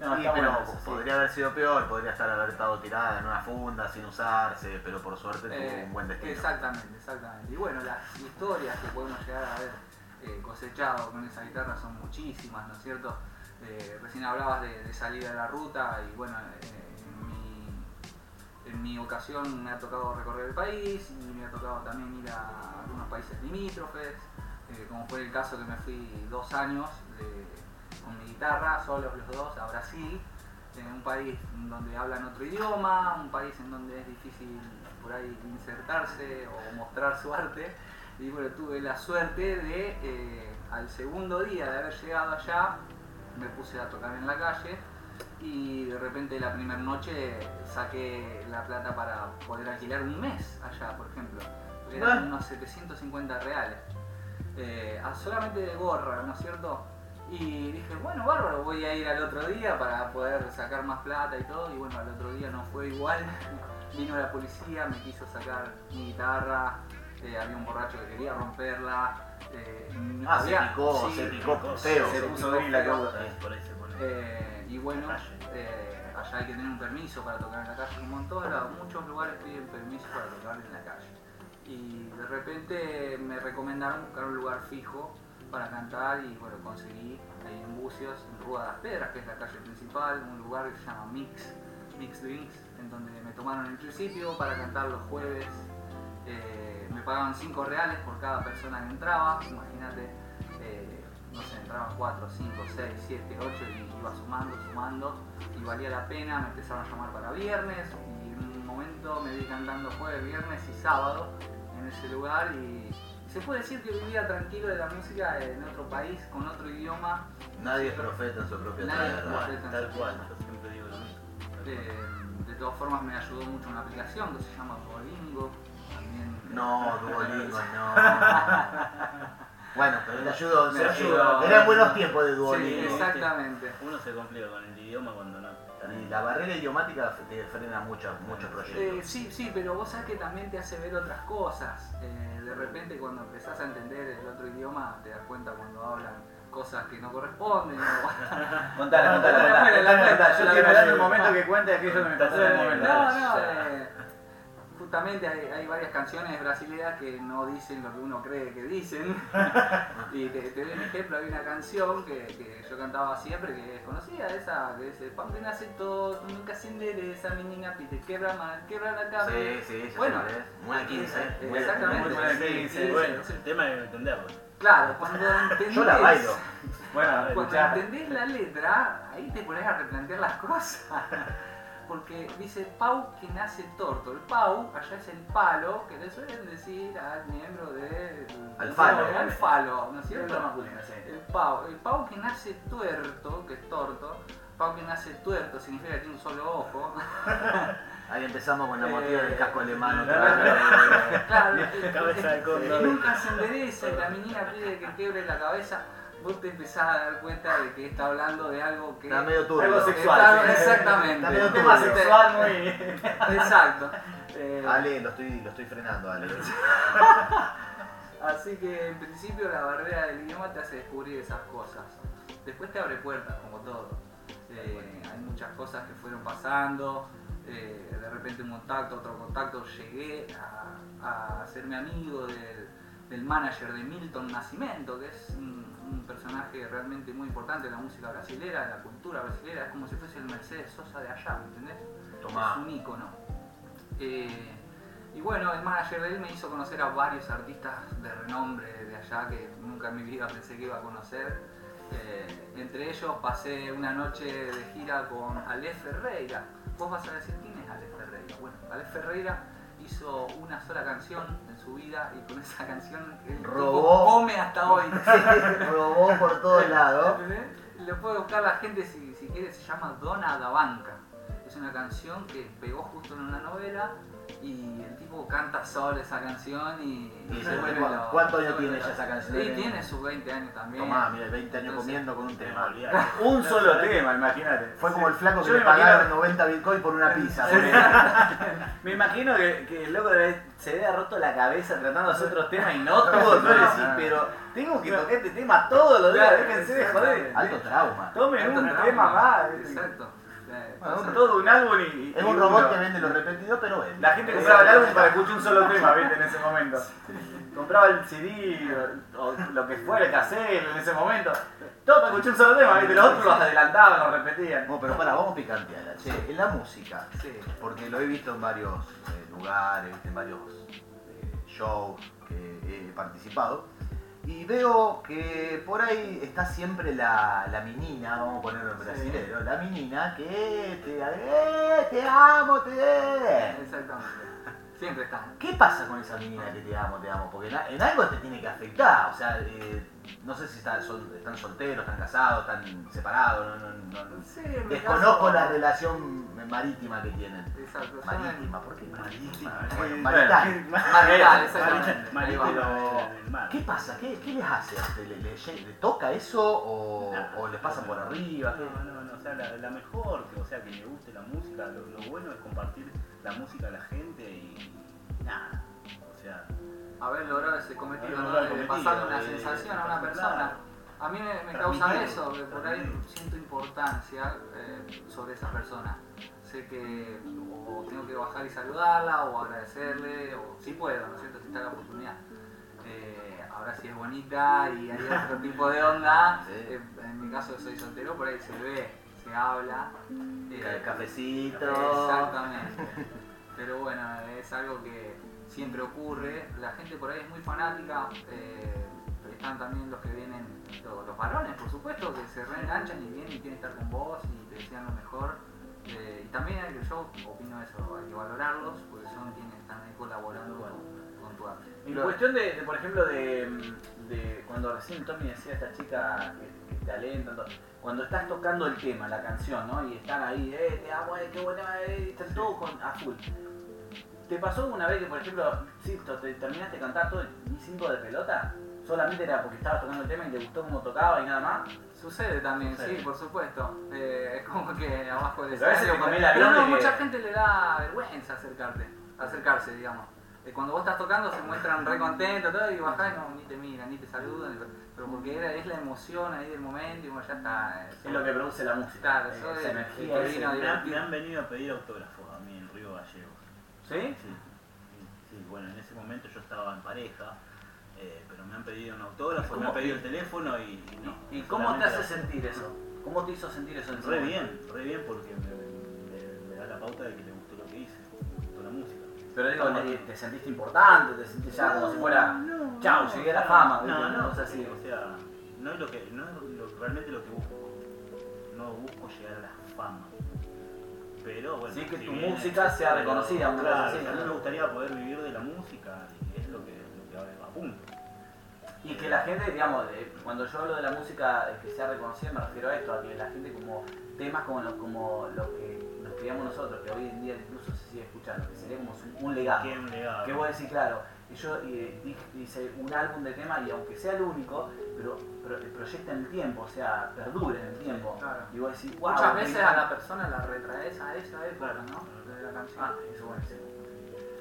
No, Sí, pero sí. podría haber sido peor, podría estar haber estado tirada en una funda sin usarse, pero por suerte tuvo Eh, un buen destino. Exactamente, exactamente. Y bueno, las historias que podemos llegar a haber eh, cosechado con esa guitarra son muchísimas, ¿no es cierto? Eh, recién hablabas de, de salir a la ruta y bueno, en, mi, en mi ocasión me ha tocado recorrer el país y me ha tocado también ir a algunos países limítrofes, como fue el caso que me fui dos años de- con mi guitarra, solos los dos, a Brasil, en un país donde hablan otro idioma, un país en donde es difícil por ahí insertarse o mostrar su arte. Y bueno, tuve la suerte de, eh, al segundo día de haber llegado allá, me puse a tocar en la calle y de repente la primera noche saqué la plata para poder alquilar un mes allá, por ejemplo. Eran Ah. unos 750 reales. Eh, solamente de gorra, ¿no es cierto? Y dije, bueno, bárbaro, voy a ir al otro día para poder sacar más plata y todo. Y bueno, al otro día no fue igual. Vino la policía, me quiso sacar mi guitarra. eh, había un borracho que quería romperla. eh, Ah, se picó, sí, se picó feo. Se se puso gris la pone. Eh, y bueno, eh, allá hay que tener un permiso para tocar en la calle, como en todos lados, muchos lugares piden permiso para tocar en la calle. Y de repente me recomendaron buscar un lugar fijo para cantar y bueno, conseguí ahí en Bucios, en Rúa de las Pedras, que es la calle principal, un lugar que se llama Mix, Mix Drinks, en donde me tomaron el principio para cantar los jueves. Eh, me pagaban 5 reales por cada persona que entraba, imagínate, eh, no sé, entraban 4, 5, 6, 7, 8 y iba sumando, sumando y valía la pena, me empezaron a llamar para viernes y en un momento me vi cantando jueves, viernes y sábado en ese lugar y, se puede decir que vivía tranquilo de la música en otro país, con otro idioma. Nadie es profeta en su propia Nadie es tierra. profeta. Tal cual, yo siempre digo lo mismo. Eh, de todas formas me ayudó mucho una aplicación que se llama Duolingo. También, No, Duolingo, no. Bueno, pero le ayudó, Me se ayudó. Eran buenos tiempos de Sí, Duolingo. exactamente. Uno se complica con el idioma cuando no. Y la barrera idiomática te frena mucho, muchos Eh, proyectos. sí, sí, pero vos sabés que también te hace ver otras cosas. Eh, de repente cuando empezás a entender el otro idioma te das cuenta cuando hablan cosas que no corresponden. o- Contala, contala, contala. Yo cuenta. dar el momento que cuente aquello que me pasó en el momento. No, no, eh, justamente hay, hay varias canciones brasileñas que no dicen lo que uno cree que dicen. y te, te doy un ejemplo, hay una canción que, que yo cantaba siempre, que es conocida, esa que dice, que nace todo, nunca se endereza, mi niña pite, quebra mal, quebra la cabeza. Sí, sí, Bueno. Muy 15. eh, muy- exactamente. muy- buena Sí, quince, sí, Bueno, sí. el tema es entenderlo. Claro, cuando entendés, Yo la bailo. Bueno, cuando escuchá. entendés la letra, ahí te pones a replantear las cosas. Porque dice Pau que nace torto. El Pau, allá es el palo que le suelen decir al miembro del. Al falo. Al falo, ¿no es Cierto cierto? masculino, sí. El Pau. El Pau que nace tuerto, que es torto. Pau que nace tuerto significa que tiene un solo ojo. Ahí empezamos con la Eh, motiva del casco alemán no, otra no, vez. Claro, Cabeza de cóndor. nunca se endereza y la menina pide que quiebre la cabeza. Vos te empezás a dar cuenta de que está hablando de algo que. Está medio turbio. Algo sexual. Está- sí. exactamente. Está medio turbio. sexual muy. Exacto. Eh, Ale, lo estoy, lo estoy frenando, Ale. Así que en principio la barrera del idioma te hace descubrir esas cosas. Después te abre puertas, como todo. Eh, hay muchas cosas que fueron pasando. eh, de repente un contacto, otro contacto. Llegué a, a hacerme amigo del, del manager de Milton Nascimento, que es un, un personaje realmente muy importante en la música brasilera, en la cultura brasilera. Es como si fuese el Mercedes Sosa de allá, ¿me entendés? Es un ícono. Eh, y bueno, el manager de él me hizo conocer a varios artistas de renombre de allá que nunca en mi vida pensé que iba a conocer. Eh, entre ellos pasé una noche de gira con Aleph Ferreira. Vos vas a decir quién es Aleph Ferreira. Bueno, Aleph Ferreira hizo una sola canción en su vida y con esa canción el Robó. come hasta hoy. Robó por todos lados. Lo puede buscar la gente si, si quiere, se llama Dona da Banca. Es una canción que pegó justo en una novela y el tipo canta solo esa canción y... Y se se- vuelve ¿cu- loco, cuántos años tiene ya esa canción? Sí, tiene sus 20 años también. Tomá, mira, 20 años Entonces, comiendo con un tema. Un solo tema, imagínate. Fue como el flaco que Yo le pagaron 90 bitcoins por una pizza. Me imagino que, que el loco se debe haber roto la cabeza tratando de hacer otros temas y no tuvo No, no. pero tengo que tocar este tema todos los días, déjense de joder. Alto trauma. Tomen un tema más. Exacto. Bueno, Todo un álbum y. y- Es y un uno. robot que vende los repetidos, pero vende. La gente compraba el álbum para escuchar un solo tema, viste, en ese momento. Compraba el CD o, o lo que fuera, el cassette en ese momento. Todo para escuchar un solo tema, viste, los otros los adelantaban, los repetían. No, pero para, vamos picantear. Che, en la música, Sí. porque lo he visto en varios eh, lugares, en varios eh, shows que he participado, y veo que por ahí está siempre la, la menina, vamos a ponerlo en Sí. brasilero, la menina que te, eh, te amo, te... Exactamente. Siempre está. ¿Qué pasa con esa menina que te amo, te amo? Porque en, en algo te tiene que afectar, o sea, eh, no sé si están, sol- están solteros, están casados, están separados, no, no, no- Sí, desconozco la relación marítima que tienen. Exacto. Marítima, ¿por qué marítima? Bueno, marital. Marital. ¿Qué pasa? ¿Qué, qué les hace? ¿Le, le- le- le toca eso o, Nah, o les pasa por arriba? No, no, no, o sea, la, la mejor, que, o sea, que le guste la música, lo, lo bueno es compartir la música a la gente y nada, o sea, haber logrado ese cometido, ¿no? de el pasarle una de- sensación a una persona. A mí me, me causa eso, que por ahí siento importancia eh, sobre esa persona. Sé que o tengo que bajar y saludarla o agradecerle, o si puedo, ¿no es cierto? Si está la oportunidad. Eh, ahora si es bonita y hay otro tipo de onda, eh, en mi caso soy soltero, por ahí se ve, se habla. eh, Ca- Cafecito. Exactamente. Pero bueno, es algo que siempre ocurre. La gente por ahí es muy fanática. eh, están también los que vienen, los, los varones, por supuesto, que se reenganchan y vienen y quieren estar con vos y te desean lo mejor. Eh, y también hay que, yo opino eso, hay que valorarlos porque son quienes están ahí colaborando con, con tu arte. En cuestión de, de, por ejemplo, de, de cuando recién Tommy decía a esta chica que, que te alientan, todo, cuando estás tocando el tema, la canción, ¿no? Y están ahí, eh, te amo, eh, qué buena, eh, están todos con, a full. ¿Te pasó una vez que, por ejemplo, to- te terminaste de cantar todo el cinco de pelota? ¿Solamente era porque estabas tocando el tema y te gustó cómo tocaba y nada más? Sucede también, Sucede. sí, por supuesto. Eh, es como que abajo del escenario, pero no, que- mucha gente le da vergüenza acercarte, acercarse, digamos. Eh, Cuando vos estás tocando se muestran re contentos todo, y bajás y no, ni te miran, ni te saludan, pero porque era, es la emoción ahí del momento y bueno, ya está. eh, Es lo que produce la música. Claro, eh, energía, a me, han, me han venido a pedir autógrafos a mí en Río Gallegos. ¿Sí? Sí, sí, sí, bueno, en ese momento yo estaba en pareja, eh, pero me han pedido un autógrafo, me han pedido el teléfono y, y no. ¿Y cómo te hace sentir eso? ¿Cómo te hizo sentir eso en Re momento? bien, re bien porque me, me- me da la pauta de que le gustó lo que hice, le gustó la música. Pero digo, le- te sentiste importante, te sentiste ya como si fuera, chao, llegué a la fama. No, no, cosa así. o sea, no es lo que, no es lo- realmente lo que busco. No busco llegar a la fama. Pero bueno, Sí, que tu música sea reconocida, Claro, así, a mí me gustaría poder vivir de la música es lo que, lo que apunto. Y que la gente, digamos, cuando yo hablo de la música eh, que sea reconocida, me refiero a esto, a que la gente como temas como lo, como lo que nos criamos nosotros, que hoy en día incluso se sigue escuchando, que sería como un legado. Que un legado. Que vos decís, claro, y yo eh, hice un álbum de temas y aunque sea el único, pero, pero proyecta en el tiempo, o sea, perdura en el tiempo. Claro. Y vos decís, wow. Muchas veces a la persona la retraes a esa época, Claro. ¿no? De la canción. Ah, eso es buenísimo.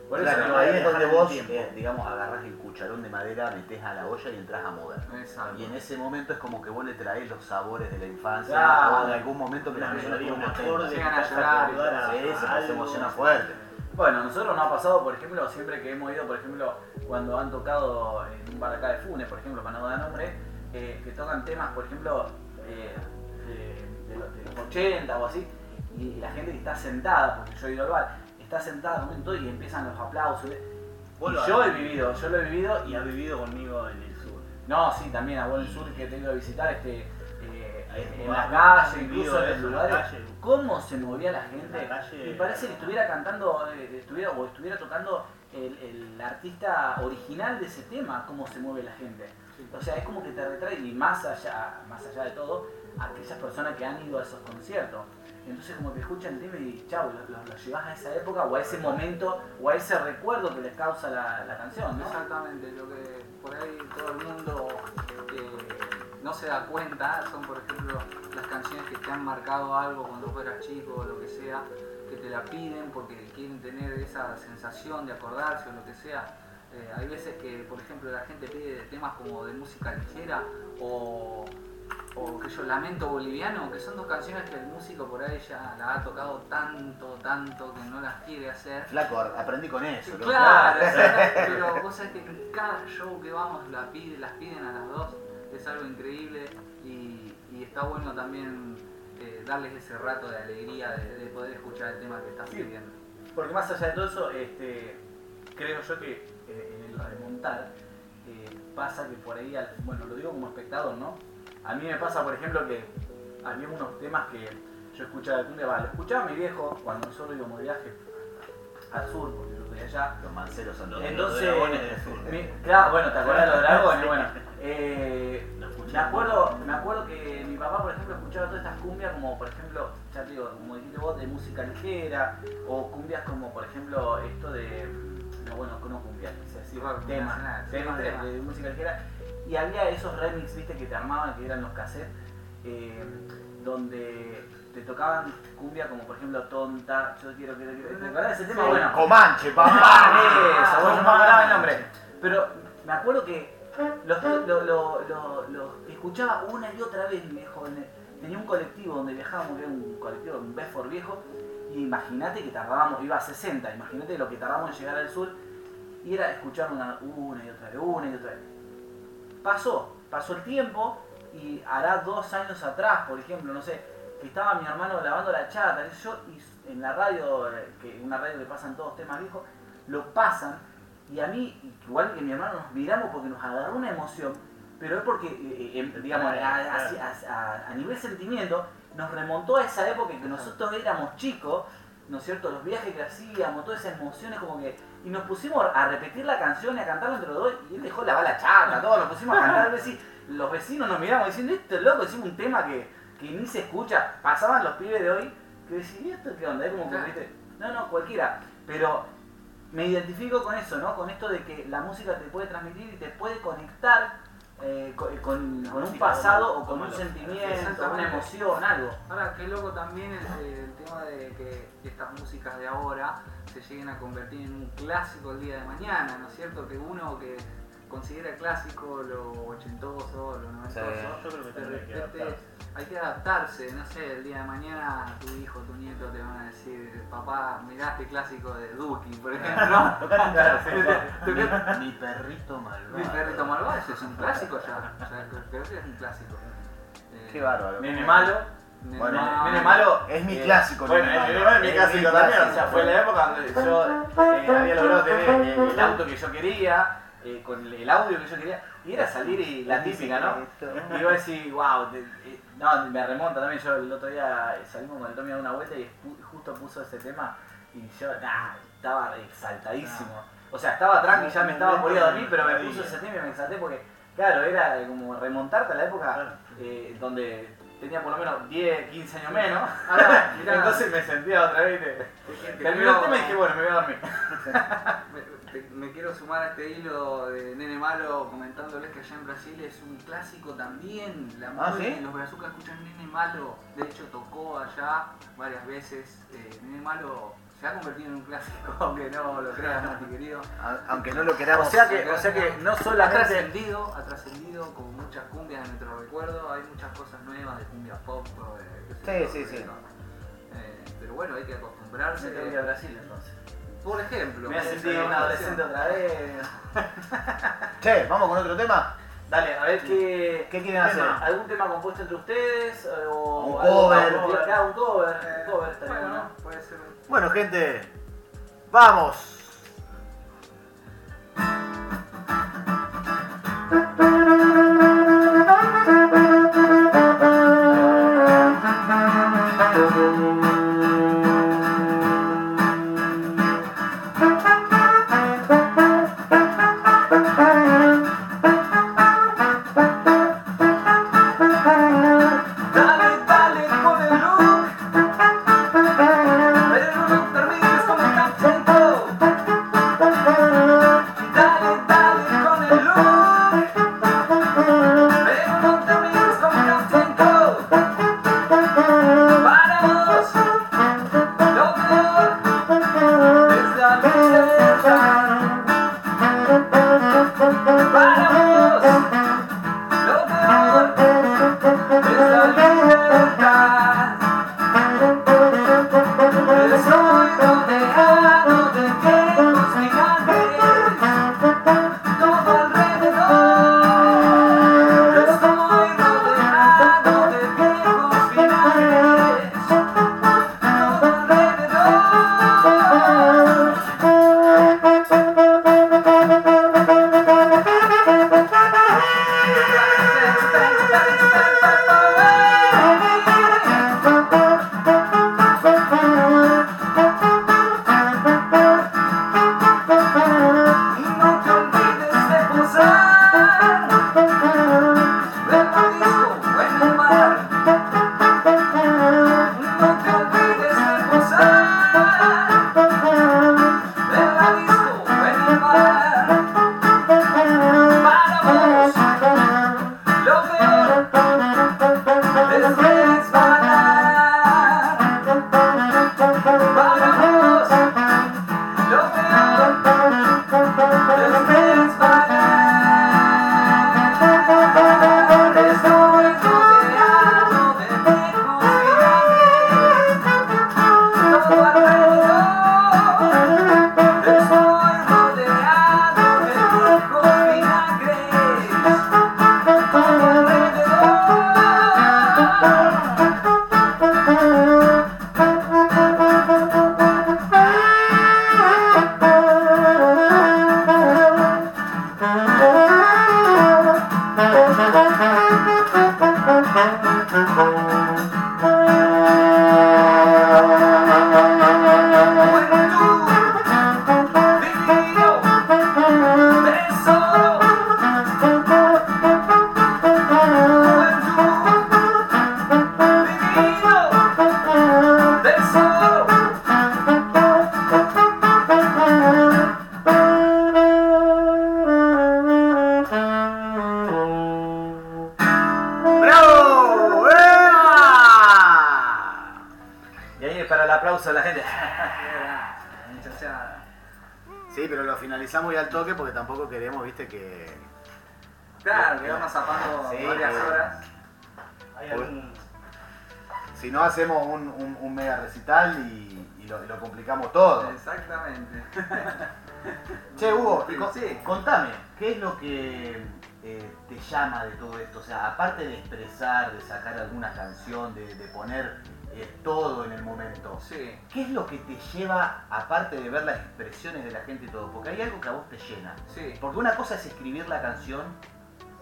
Por Claro, digo, ahí es donde vos, eh, digamos, agarrás el cucharón de madera, metés a la olla y entras a mover. Exacto. Y en ese momento es como que vos le traes los sabores de la infancia Claro. o de algún momento que la persona estuvo un acorde Sí, se, emociona fuerte. Bueno, nosotros nos ha pasado, por ejemplo, siempre que hemos ido, por ejemplo, cuando han tocado en un bar acá de Funes, por ejemplo, para no dar nombre, eh, que tocan temas, por ejemplo, eh, de, de los, de los 80 o así, y la gente que está sentada, porque yo he ido al bar, está sentada comiendo todo y empiezan los aplausos. Vos Y lo yo he vivido, yo lo he vivido y y has vivido conmigo en el sur. no, sí, también a Buen Sur que te he ido a visitar, este, en la calle, Vivido incluso en los lugares, cómo se movía la En gente. Y parece que estuviera cantando, eh, estuviera, o estuviera tocando el, el artista original de ese tema, cómo se mueve la gente. O sea, es como que te retrae, y más allá, más allá de todo, a aquellas personas que han ido a esos conciertos. Entonces como que escuchan el tema y chau, lo, lo- lo llevas a esa época o a ese momento o a ese recuerdo que les causa la, la canción, ¿no? Exactamente, lo que por ahí todo el mundo no se da cuenta son, por ejemplo, las canciones que te han marcado algo cuando fueras chico o lo que sea, que te la piden porque quieren tener esa sensación de acordarse o lo que sea. Eh, hay veces que, por ejemplo, la gente pide temas como de música ligera o, o que yo, Lamento Boliviano, que son dos canciones que el músico por ahí ya la ha tocado tanto, tanto que no las quiere hacer. Flaco, aprendí con eso. Claro, exacto, pero vos sabés que en cada show que vamos la pide, las piden a las dos, es algo increíble y, y está bueno también eh, darles ese rato de alegría de, de poder escuchar el tema que estás Sí. pidiendo. Porque más allá de todo eso, este, creo yo que eh, en el remontar eh, pasa que por ahí, al- bueno, lo digo como espectador, ¿no? A mí me pasa, por ejemplo, que había unos temas que yo escuchaba de cumbia, va, lo escuchaba mi viejo cuando nosotros íbamos de viaje al sur, porque yo estoy allá. Los manceros son los Entonces, los dragones del sur. mi- claro, bueno, ¿te acuerdas de los dragones? Bueno, eh, me acuerdo, me acuerdo que mi papá, por ejemplo, escuchaba todas estas cumbias como, por ejemplo, ya te digo, como dijiste vos, de música ligera, o cumbias como, por ejemplo, esto de, no, bueno, no cumbias, quise decir, Rock temas, nacional, sí, temas de, música ligera, y había esos remix, viste, que te armaban, que eran los cassettes, eh, donde te tocaban cumbia como, por ejemplo, Tonta, yo quiero, quiero, quiero, ¿te acordás de ese tema? Sí. Bueno, Comanche, Ah, papá. eso, bueno, no me acordaba el nombre. Pero me acuerdo que los, lo, escuchaba una y otra vez, viejo. en Tenía un colectivo donde viajábamos, era un colectivo, un Bedford viejo, y imagínate que tardábamos, iba a 60, imagínate lo que tardamos en llegar al sur, y era escuchar una, una y otra vez, una y otra vez. Pasó, pasó el tiempo, y hará dos años atrás, por ejemplo, no sé, que estaba mi hermano lavando la chata, yo, y en la radio, que una radio que pasan todos temas viejos, lo pasan y a mí, igual que mi hermano, nos miramos porque nos agarró una emoción, pero es porque, eh, eh, em, digamos, a, a- a- a nivel sentimiento, nos remontó a esa época en que nosotros éramos chicos, ¿no es cierto? Los viajes que hacíamos, todas esas emociones como que... Y nos pusimos a repetir la canción y a cantarla entre los dos y él dejó la bala chata, todos nos pusimos a cantar, los vecinos nos miramos diciendo, esto es loco, hicimos un tema que, que ni se escucha, pasaban los pibes de hoy, que decían, ¿y esto qué onda? Es como que. ¿viste? no, no, cualquiera, pero me identifico con eso, ¿no? Con esto de que la música te puede transmitir y te puede conectar eh, co- con, con un pasado o con un lo- sentimiento, una emoción, algo. Ahora, qué loco también el, el tema de que estas músicas de ahora se lleguen a convertir en un clásico el día de mañana, ¿no es cierto? Que uno que considera clásico lo ochentoso, lo noventoso, Yo creo que de repente. Hay que adaptarse, no sé, el día de mañana tu hijo, tu nieto te van a decir, papá, mirá este clásico de Duki, por ejemplo. Tocate- Mi perrito malvado. Mi perrito malvado, ese es un clásico ya, ya creo que es un clásico. Eh, Qué bárbaro. Nene malo. Nene Bueno, malo. Nene malo. Es mi eh, clásico, Bueno, Nene Malo. Es mi clásico también. O sea, fue la época donde yo eh, había logrado tener el, auto que yo quería, con el, el audio que yo quería, y era salir y la típica, ¿no? Y iba a decir, wow, no, me remonta también. Yo el otro día salimos con el Tommy a una vuelta y justo puso ese tema y yo, nah, estaba exaltadísimo. O sea, estaba tranqui, ya me estaba por ir a dormir, pero me puso ese tema y me exalté porque, claro, era como remontarte a la época eh, donde tenía por lo menos 10, 15 años menos. Mirá, Entonces me sentía otra vez. Terminó el tema y dije, bueno, me voy a dormir. Me, te- me quiero sumar a este hilo de Nene Malo comentándoles que allá en Brasil es un clásico también. La Ah, música- ¿sí? Los brazucas escuchan Nene Malo. De hecho, tocó allá varias veces. Eh, Nene Malo se ha convertido en un clásico, aunque no lo creas, Mati querido. Aunque no lo queramos. O sea que, o sea que no Ha solamente. trascendido, ha trascendido como muchas cumbias de nuestro recuerdo. Hay muchas cosas nuevas de cumbia pop. de- Sí, sí, sí. eh, pero bueno, hay que acostumbrarse. Que ir a Brasil entonces. Por ejemplo, Me ha sentido un adolescente otra vez. Che, vamos con otro tema. Dale, a ver qué. ¿Qué quieren hacer? tema. ¿Algún tema compuesto entre ustedes? O Un algo- cover. algo- claro, un cover. Un cover Bueno, bueno. puede ser. Bueno, gente, vamos. Recital y, y lo, y lo complicamos todo. Exactamente. Che, Hugo, Sí. contame, ¿qué es lo que eh, te llama de todo esto? O sea, aparte de expresar, de sacar alguna canción, de, de poner eh, todo en el momento, Sí, ¿qué es lo que te lleva, aparte de ver las expresiones de la gente y todo? Porque hay algo que a vos te llena. sí. Porque una cosa es escribir la canción,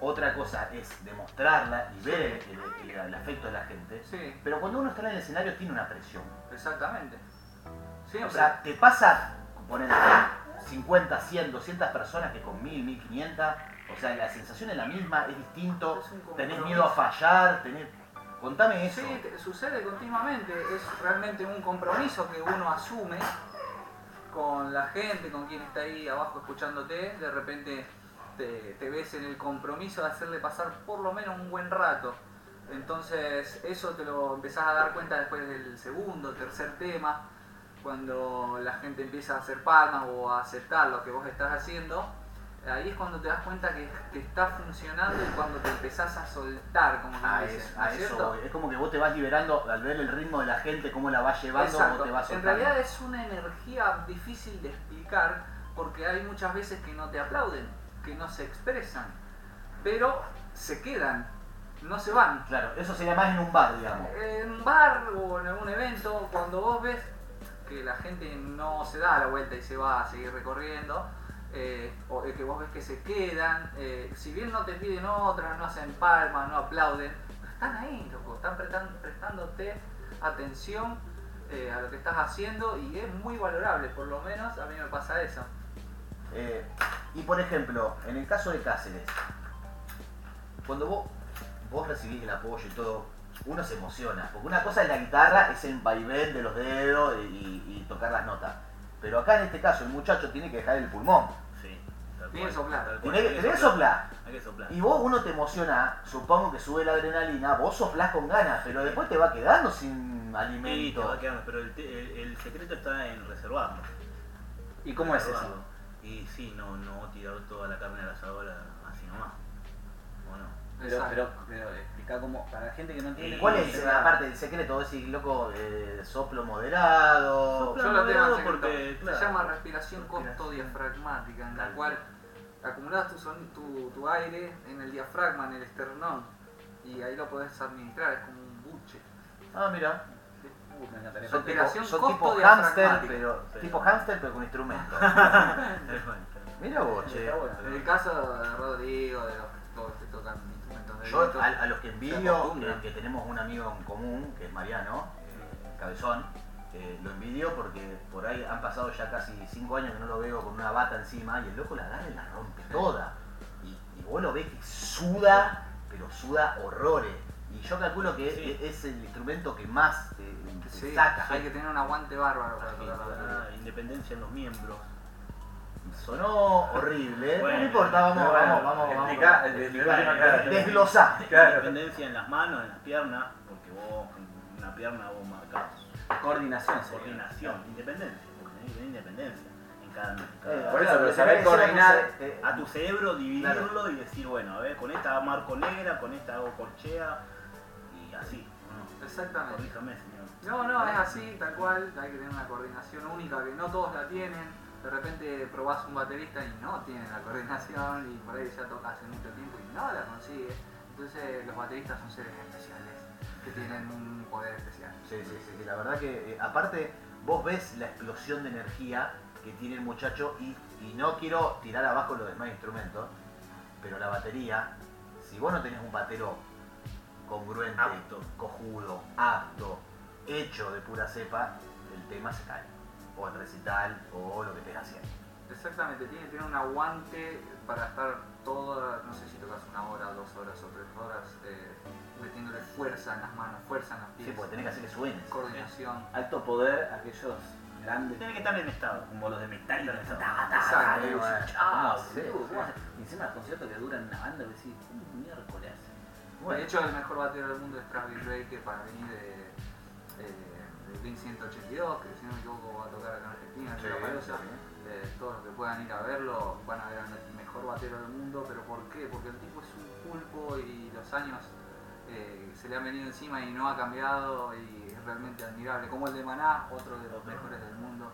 otra cosa es demostrarla y ver el, el- el- el afecto de la gente. Sí, Pero cuando uno está en el escenario tiene una presión. exactamente. O sea, te pasa poner 50, 100, 200 personas que con 1000, 1500. O sea, la sensación es la misma, es distinto. Es Tenés miedo a fallar, tenés... Contame eso. Sí, te- sucede continuamente. Es realmente un compromiso que uno asume con la gente, con quien está ahí abajo escuchándote. De repente te, te ves en el compromiso de hacerle pasar por lo menos un buen rato. Entonces eso te lo empezás a dar cuenta después del segundo, tercer tema, cuando la gente empieza a hacer palmas o a aceptar lo que vos estás haciendo. Ahí es cuando te das cuenta que, que está funcionando y cuando te empezás a soltar, como A eso, ¿no a es eso. Es como que vos te vas liberando al ver el ritmo de la gente, cómo la vas llevando, Exacto. vos te vas En soltando. realidad es una energía difícil de explicar porque hay muchas veces que no te aplauden, que no se expresan, pero se quedan, no se van. Claro, eso sería más en un bar, digamos. En un bar o en algún evento, cuando vos ves que la gente no se da la vuelta y se va a seguir recorriendo, eh, o que vos ves que se quedan, eh, si bien no te piden otras, no hacen palmas, no aplauden, están ahí, loco, están prestándote atención eh, a lo que estás haciendo y es muy valorable, por lo menos a mí me pasa eso. Eh, y por ejemplo, en el caso de Cáceres, cuando vos, vos recibís el apoyo y todo, uno se emociona. Porque una cosa es la guitarra, es el vaivén de los dedos y, y tocar las notas. Pero acá en este caso el muchacho tiene que dejar el pulmón. Sí, Tiene que soplar. Tiene que, soplar. Hay que soplar. Y vos uno te emociona, supongo que sube la adrenalina, vos soplás con ganas, pero después te va quedando sin Sí, te alimento. va quedando, pero el, el- el secreto está en reservarlo. ¿Y cómo es eso? Y sí, no, no tirar toda la carne al asador así nomás. ¿O no? Pero, pero, pero explica cómo, para la gente que no entiende. ¿Cuál cómo es, se da- aparte del secreto, decir, loco, eh, soplo moderado? Soplo Yo tengo moderado secreto. porque, claro, Se llama respiración respiración. costo-diafragmática, en la cual acumulas tu, son- tu, tu aire en el diafragma, en el esternón, y ahí lo podés administrar, es como un buche. Ah, mira. Uh. Son tipo, son hámster, pero, Pero- tipo hámster, pero con instrumento. Mira vos, che. En el caso de Rodrigo, de los todos que tocan instrumentos de Yo a, a los que Se envidio, acostumbran. que, que tenemos un amigo en común, que es Mariano, eh, Cabezón, eh, lo envidio porque por ahí han pasado ya casi 5 años que no lo veo con una bata encima y el loco la agarra y la rompe toda. Y, y vos lo ves que suda, pero suda horrores. Y yo calculo que Sí. es, es el instrumento que más sí, saca. hay que tener un aguante bárbaro para Sí, tocar la batería. independencia en los miembros. Sonó horrible, Bueno, no importa, vamos, bueno, vamos, vamos. explica- vamos. Desglosá. Claro. Independencia en las manos, en las piernas, porque vos en una pierna vos marcás Coordinación, sería. coordinación, independencia, porque tenés que tener independencia en cada, Eh, Por eso, pero saber coordinar- eh, a tu cerebro dividirlo y decir, bueno, a ver, con esta marco negra, con esta hago corchea y así. ¿no? Exactamente. Corríjame, señor. No, no, es así, tal cual, hay que tener una coordinación única que no todos la tienen. De repente probás un baterista y no tiene la coordinación y por ahí ya toca hace mucho tiempo y no la consigue. Entonces los bateristas son seres especiales que tienen un poder especial. Sí, sí, sí, sí, la verdad que eh, aparte vos ves la explosión de energía que tiene el muchacho y, y no quiero tirar abajo los demás instrumentos, pero la batería, si vos no tenés un batero congruente, Apto. cojudo, apto, hecho de pura cepa, el tema se cae. O el recital o lo que estés haciendo. Exactamente, tiene que tener un aguante para estar toda, no sé si tocas una hora, dos horas o tres horas, eh, metiéndole fuerza en las manos, fuerza en los pies, Sí, porque tenés que hacer que suene. coordinación. Alto poder, aquellos grandes. Tiene que estar en estado, como los de Metallica. Exacto. Ay, bueno. Ah, Sí, boludo, sí. ¿cómo hace? Y encima los conciertos que duran una banda, que decís, ¿cómo miércoles? Bueno. De hecho, el mejor batero del mundo es Travis Baker para mí de, eh, Blink 182, que si no me equivoco va a tocar acá en Argentina, en Sí, Lollapalooza. sí. Eh, todos los que puedan ir a verlo van a ver al mejor batero del mundo, pero ¿por qué? Porque el tipo es un pulpo y los años eh, se le han venido encima y no ha cambiado y es realmente admirable. Como el de Maná, otro de los mejores del mundo.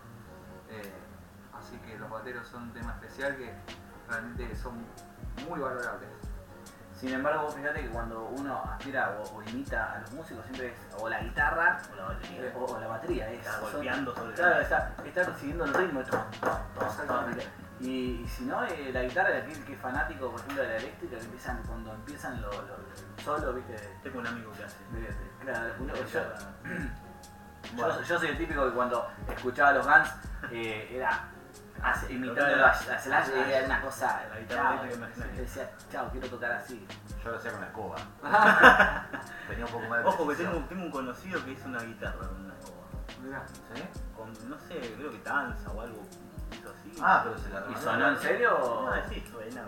Eh, así que los bateros son un tema especial que realmente son muy valorables. Sin embargo, vos fíjate que cuando uno aspira o, o imita a los músicos, siempre es o la guitarra O la batería. o, o la batería. Es, Está golpeando sobre Claro, la está, está siguiendo el ritmo. Y, y si no, eh, la guitarra, aquel que es fanático, por ejemplo, de la eléctrica, que empiezan, cuando empiezan los lo, solo, ¿viste? Tengo un amigo que hace. De- de- claro, uno- yo, Guitarra. yo, yo soy el típico que cuando escuchaba a los Guns eh, era hace- imitando a, a Slash era una cosa. La guitarra chao, imaginaria. decía, chao, quiero tocar así. Yo lo hacía con la escoba. Tenía un poco más de Ojo que tengo, tengo un conocido que hizo una guitarra con una escoba. Mirá. ¿Sí? Con, no sé, creo que danza o algo. Hizo así. Ah, pero se la ¿Y sonó en serio? No, sí, suena.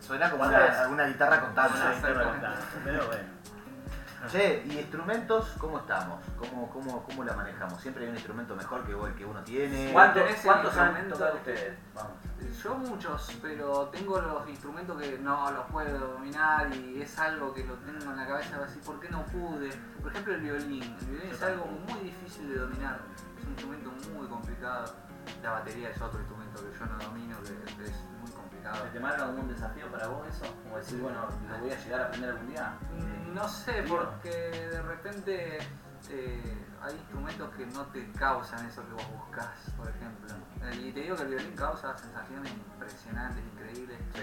Suena como una, una guitarra con Una tanza. guitarra con danza, Pero bueno. Che, ¿y instrumentos cómo estamos? ¿Cómo, cómo, ¿Cómo la manejamos? ¿Siempre hay un instrumento mejor que el que uno tiene? ¿Cuántos, tenés el cuántos han instrumento? tocado ustedes? Vamos. Yo muchos, pero tengo los instrumentos que no los puedo dominar y es algo que lo tengo en la cabeza así, ¿por qué no pude? Por ejemplo el violín, el violín es algo muy difícil de dominar, es un instrumento muy complicado. La batería es otro instrumento que yo no domino, que es complicado. ¿Se te marca un desafío para vos eso? Como decir, bueno, lo voy a llegar a aprender algún día. Mm, No sé, porque de repente eh, hay instrumentos que no te causan eso que vos buscas, por ejemplo. Eh, Y te digo que el violín causa sensaciones impresionantes, increíbles. Sí.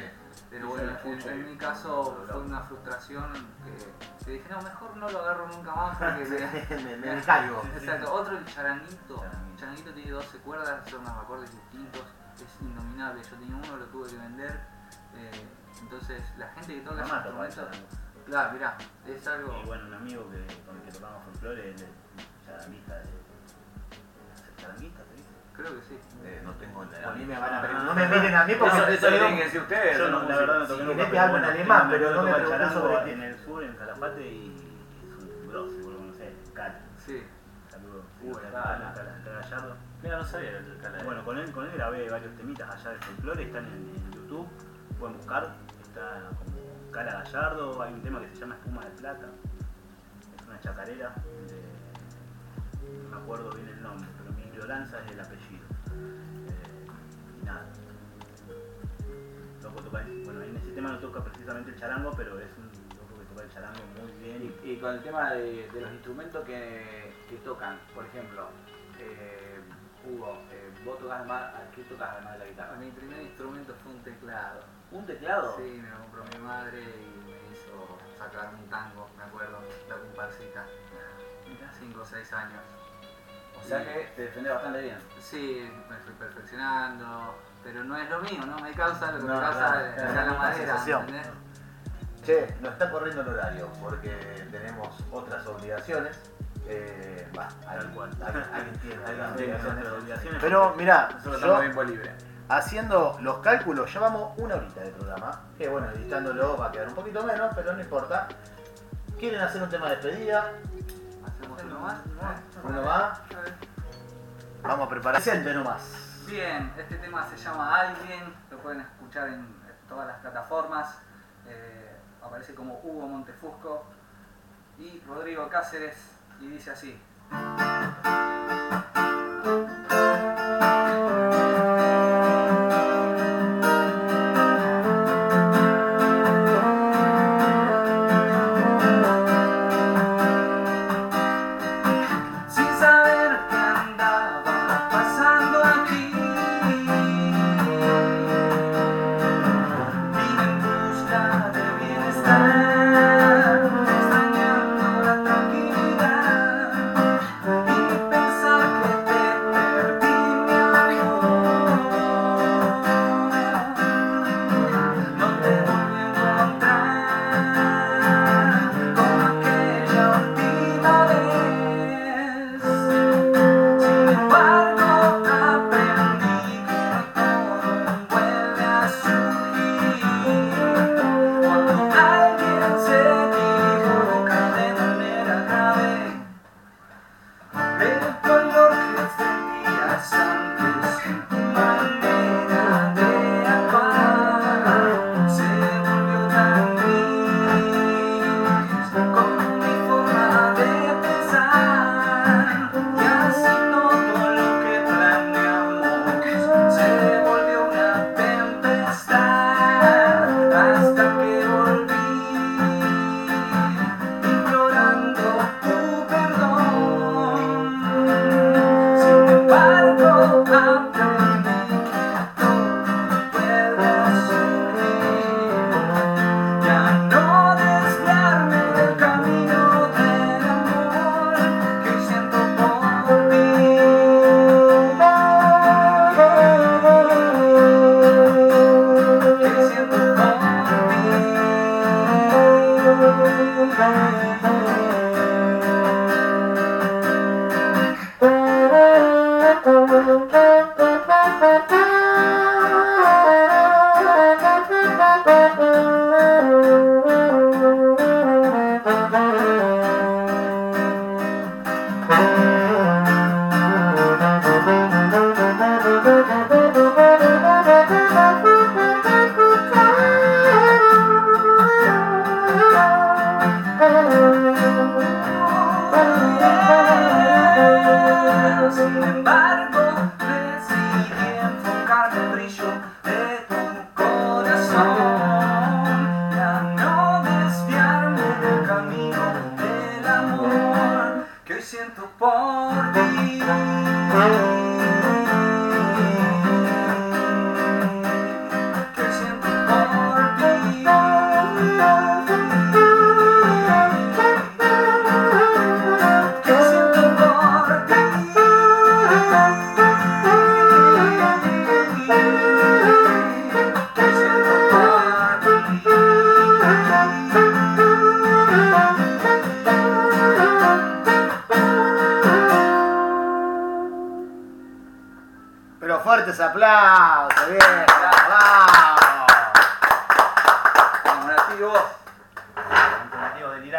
Pero bueno, en, mi caso fue una frustración que, que dije, no, mejor no lo agarro nunca más porque me, me, me caigo. Exacto, otro el charanguito. Charanguito. El charanguito tiene 12 cuerdas, son unos acordes distintos, es indominable. Yo tenía uno, lo tuve que vender. eh, entonces, la gente que toca Mamá claro, mirá, es algo. Y bueno, un amigo que, con el que tocamos folclore, él es charanguista de. ¿Charanguista dice? Creo que sí. Eh, no tengo la... A mí me van a preguntar. No me miren a mí porque Eso, no eso lo sé tienen que decir ustedes. Yo no, la verdad no toqué nunca. te en alemán, pero no me el sobre. En sur, en Calafate y es un grosso, por lo menos, Cali. Sí. Saludos. Uy, Gallardo. Mira, no sabía el canal. Bueno, con él, con él grabé varios temitas allá de folclore, están en, en YouTube, pueden buscar, está como Cala Gallardo, hay un tema que se llama Espuma de Plata, es una chacarera, de- no me acuerdo bien el nombre, pero mi ignorancia es el apellido. Eh, y nada. Loco toca, bueno, en ese tema no toca precisamente el charango, pero es un loco que toca el charango muy bien. Y, y con el tema de, de los instrumentos que, que tocan, por ejemplo, eh, Hugo, eh, vos tocas más, ¿qué tocas además de la guitarra? Mi primer instrumento fue un teclado. ¿Un teclado? Sí, me lo compró mi madre y me hizo sacar un tango, me acuerdo, la comparsita. 5 o 6 años. O sea que te defendés bastante bien. Sí, me fui perfeccionando, pero no es lo mío, ¿no? Me causa lo que No, me causa eh, ya la madera. Che, nos está corriendo el horario porque tenemos otras obligaciones. Eh, Tal cual. alguien- tiene obligaciones. obligaciones. Pero mirá, Nosotros yo estamos tiempo libre. haciendo los cálculos, llevamos una horita de programa. Que bueno, editándolo va a quedar un poquito menos, pero no importa. ¿Quieren hacer un tema de despedida? Hacemos uno más. Uno más. Vamos a preparar. Presente nomás. Bien, este tema se llama Alguien, lo pueden escuchar en todas las plataformas. Eh, aparece como Hugo Montefusco y Rodrigo Cáceres y dice así.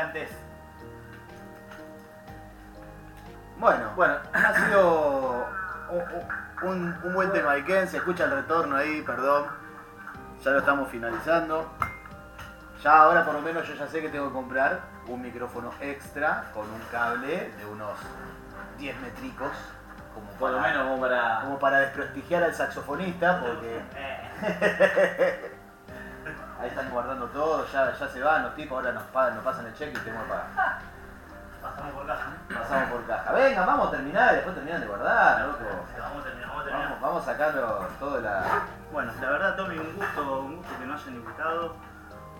Delirantes. Bueno, bueno, ha sido un, un- un buen tema Iken, se escucha el retorno ahí, perdón. Ya lo estamos finalizando. Ya ahora por lo menos yo ya sé que tengo que comprar un micrófono extra con un cable de unos 10 metricos. Como Por lo para- menos como para. como para desprestigiar al saxofonista, porque Eh, ahí están guardando todo, ya, ya se van los tipos, ahora nos, pagan, nos pasan el cheque y tenemos que pagar. Pasamos por caja. Pasamos por caja. Venga, vamos a terminar, después terminan de guardar, loco. Vamos a terminar, vamos a terminar. Vamos, vamos sacando todo la. Bueno, la verdad, Tommy, un gusto, un gusto que nos hayan invitado.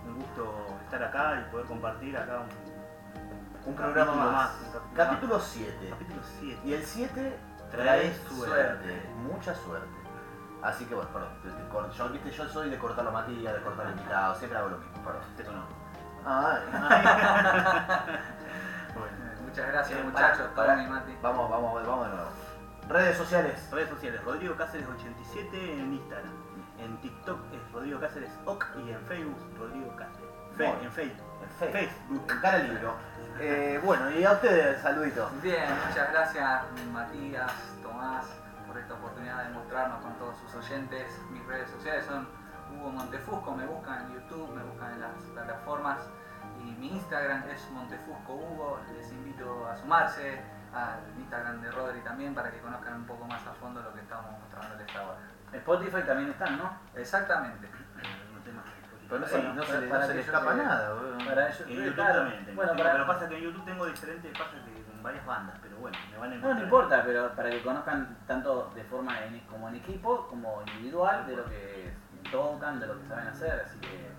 Un gusto estar acá y poder compartir acá un, Un programa más. un capítulo Capítulo más. 7. Capítulo 7. Y el 7 trae Trae suerte, suerte. mucha suerte. Así que bueno, perdón, te- te yo, viste, yo soy de cortar la matilla, de cortar el invitado, siempre hago lo mismo, perdón. Te conozco. Ay. Bueno, Muchas gracias Eh, muchachos, para- para- Tommy, Mati. Vamos, vamos, vamos de nuevo. Redes sociales. redes sociales, Rodrigo Cáceres 87 en Instagram. En TikTok es Rodrigo Cáceres OC y en Facebook Rodrigo Cáceres. Fe- Bueno. en Facebook. En Facebook. Facebook. En cara libro. Eh, bueno, y a ustedes, saluditos. Bien, muchas gracias Matías, Tomás, por esta oportunidad de mostrarnos con todos sus oyentes. Mis redes sociales son Hugo Montefusco, me buscan en YouTube, me buscan en las plataformas y mi Instagram es Montefusco Hugo. Les invito a sumarse al Instagram de Rodri también para que conozcan un poco más a fondo lo que estamos mostrándoles ahora. Spotify también están, ¿no? Exactamente. Pero no, se, Bueno, no se, para- no para se que le yo escapa te- nada. Para ellos. En YouTube claro. también tengo. Bueno, para, Pero pasa que en YouTube tengo diferentes, pasa que con varias bandas, pero bueno, me van a No, encontrar. no importa, pero para que conozcan tanto de forma en- como en equipo como individual de lo que tocan, de lo que saben hacer. Así que,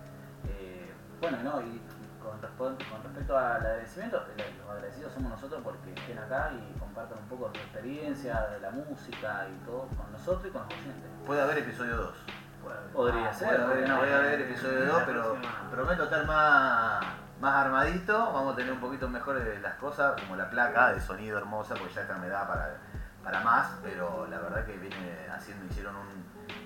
eh, bueno, no, y con, con respecto al agradecimiento, eh, los agradecidos somos nosotros porque estén acá y compartan un poco de su experiencia, de la música y todo con nosotros y con los oyentes. Puede haber episodio 2. Podría Ah, ser, puede haber, podría no. puede haber episodio 2, La pero próxima. prometo estar más, más armadito. Vamos a tener un poquito mejores las cosas, como la placa de sonido hermosa, porque ya esta me da para, para más. Pero la verdad que viene haciendo, hicieron un-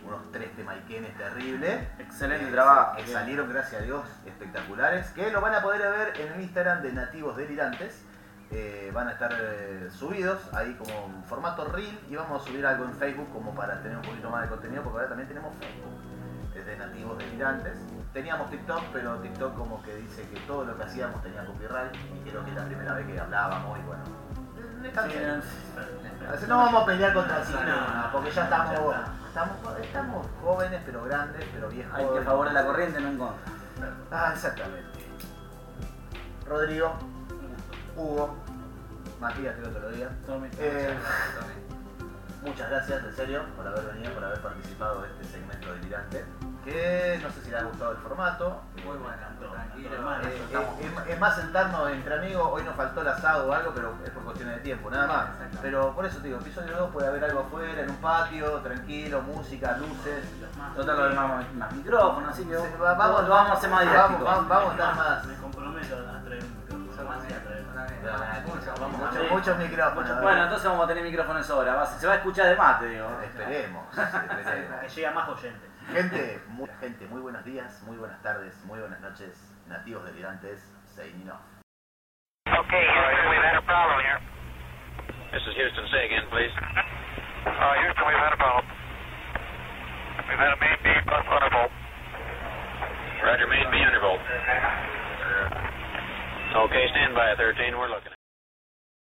unos tres temaiquenes terribles. Excelente Eh, trabajo. Que salieron, gracias a Dios, espectaculares. Que lo van a poder ver en el Instagram de Nativos Delirantes. Eh, van a estar eh, subidos ahí como en formato reel y vamos a subir algo en Facebook como para tener un poquito más de contenido porque ahora también tenemos Facebook desde Nativos Delirantes. Teníamos TikTok, pero TikTok como que dice que todo lo que hacíamos tenía copyright y creo que es la primera vez que hablábamos y bueno. cambié. Así no vamos a pelear contra sí, no, porque ya estamos, estamos, estamos jóvenes pero grandes, pero viejos. Hay que favor de la corriente, no en contra. Ah, exactamente. Rodrigo, Hugo, Matías, creo que lo diga. Eh, Muchas gracias, Tommy. muchas gracias, en serio, por haber venido, por haber participado de este segmento delirante. Que no sé si les ha gustado el formato. Muy bueno, Eh, eh, es, es más sentarnos entre amigos, hoy nos faltó el asado o algo, pero es por cuestiones de tiempo, nada más. Pero por eso te digo, episodio 2 puede haber algo afuera, en un patio, tranquilo, música, luces. Total, lo más, más micrófonos, así que vamos, lo vamos a hacer más didáctico. vamos, vamos a estar más. Me comprometo a traer un Muchos, muchos micrófonos. Bueno, entonces vamos a tener micrófonos va- Se va a escuchar de más, te digo. Esperemos, esperemos. Que llegue a más oyentes. Gente, muy, gente, muy buenos días, muy buenas tardes, muy buenas noches, nativos delirantes, signing off. Okay, Houston, we've had a problem here. This is Houston. Say again, please. Uh, Houston, we've had a problem. We've had a main beam plus undervolt. Roger, main beam undervolt. Okay, stand by, 13. We're looking.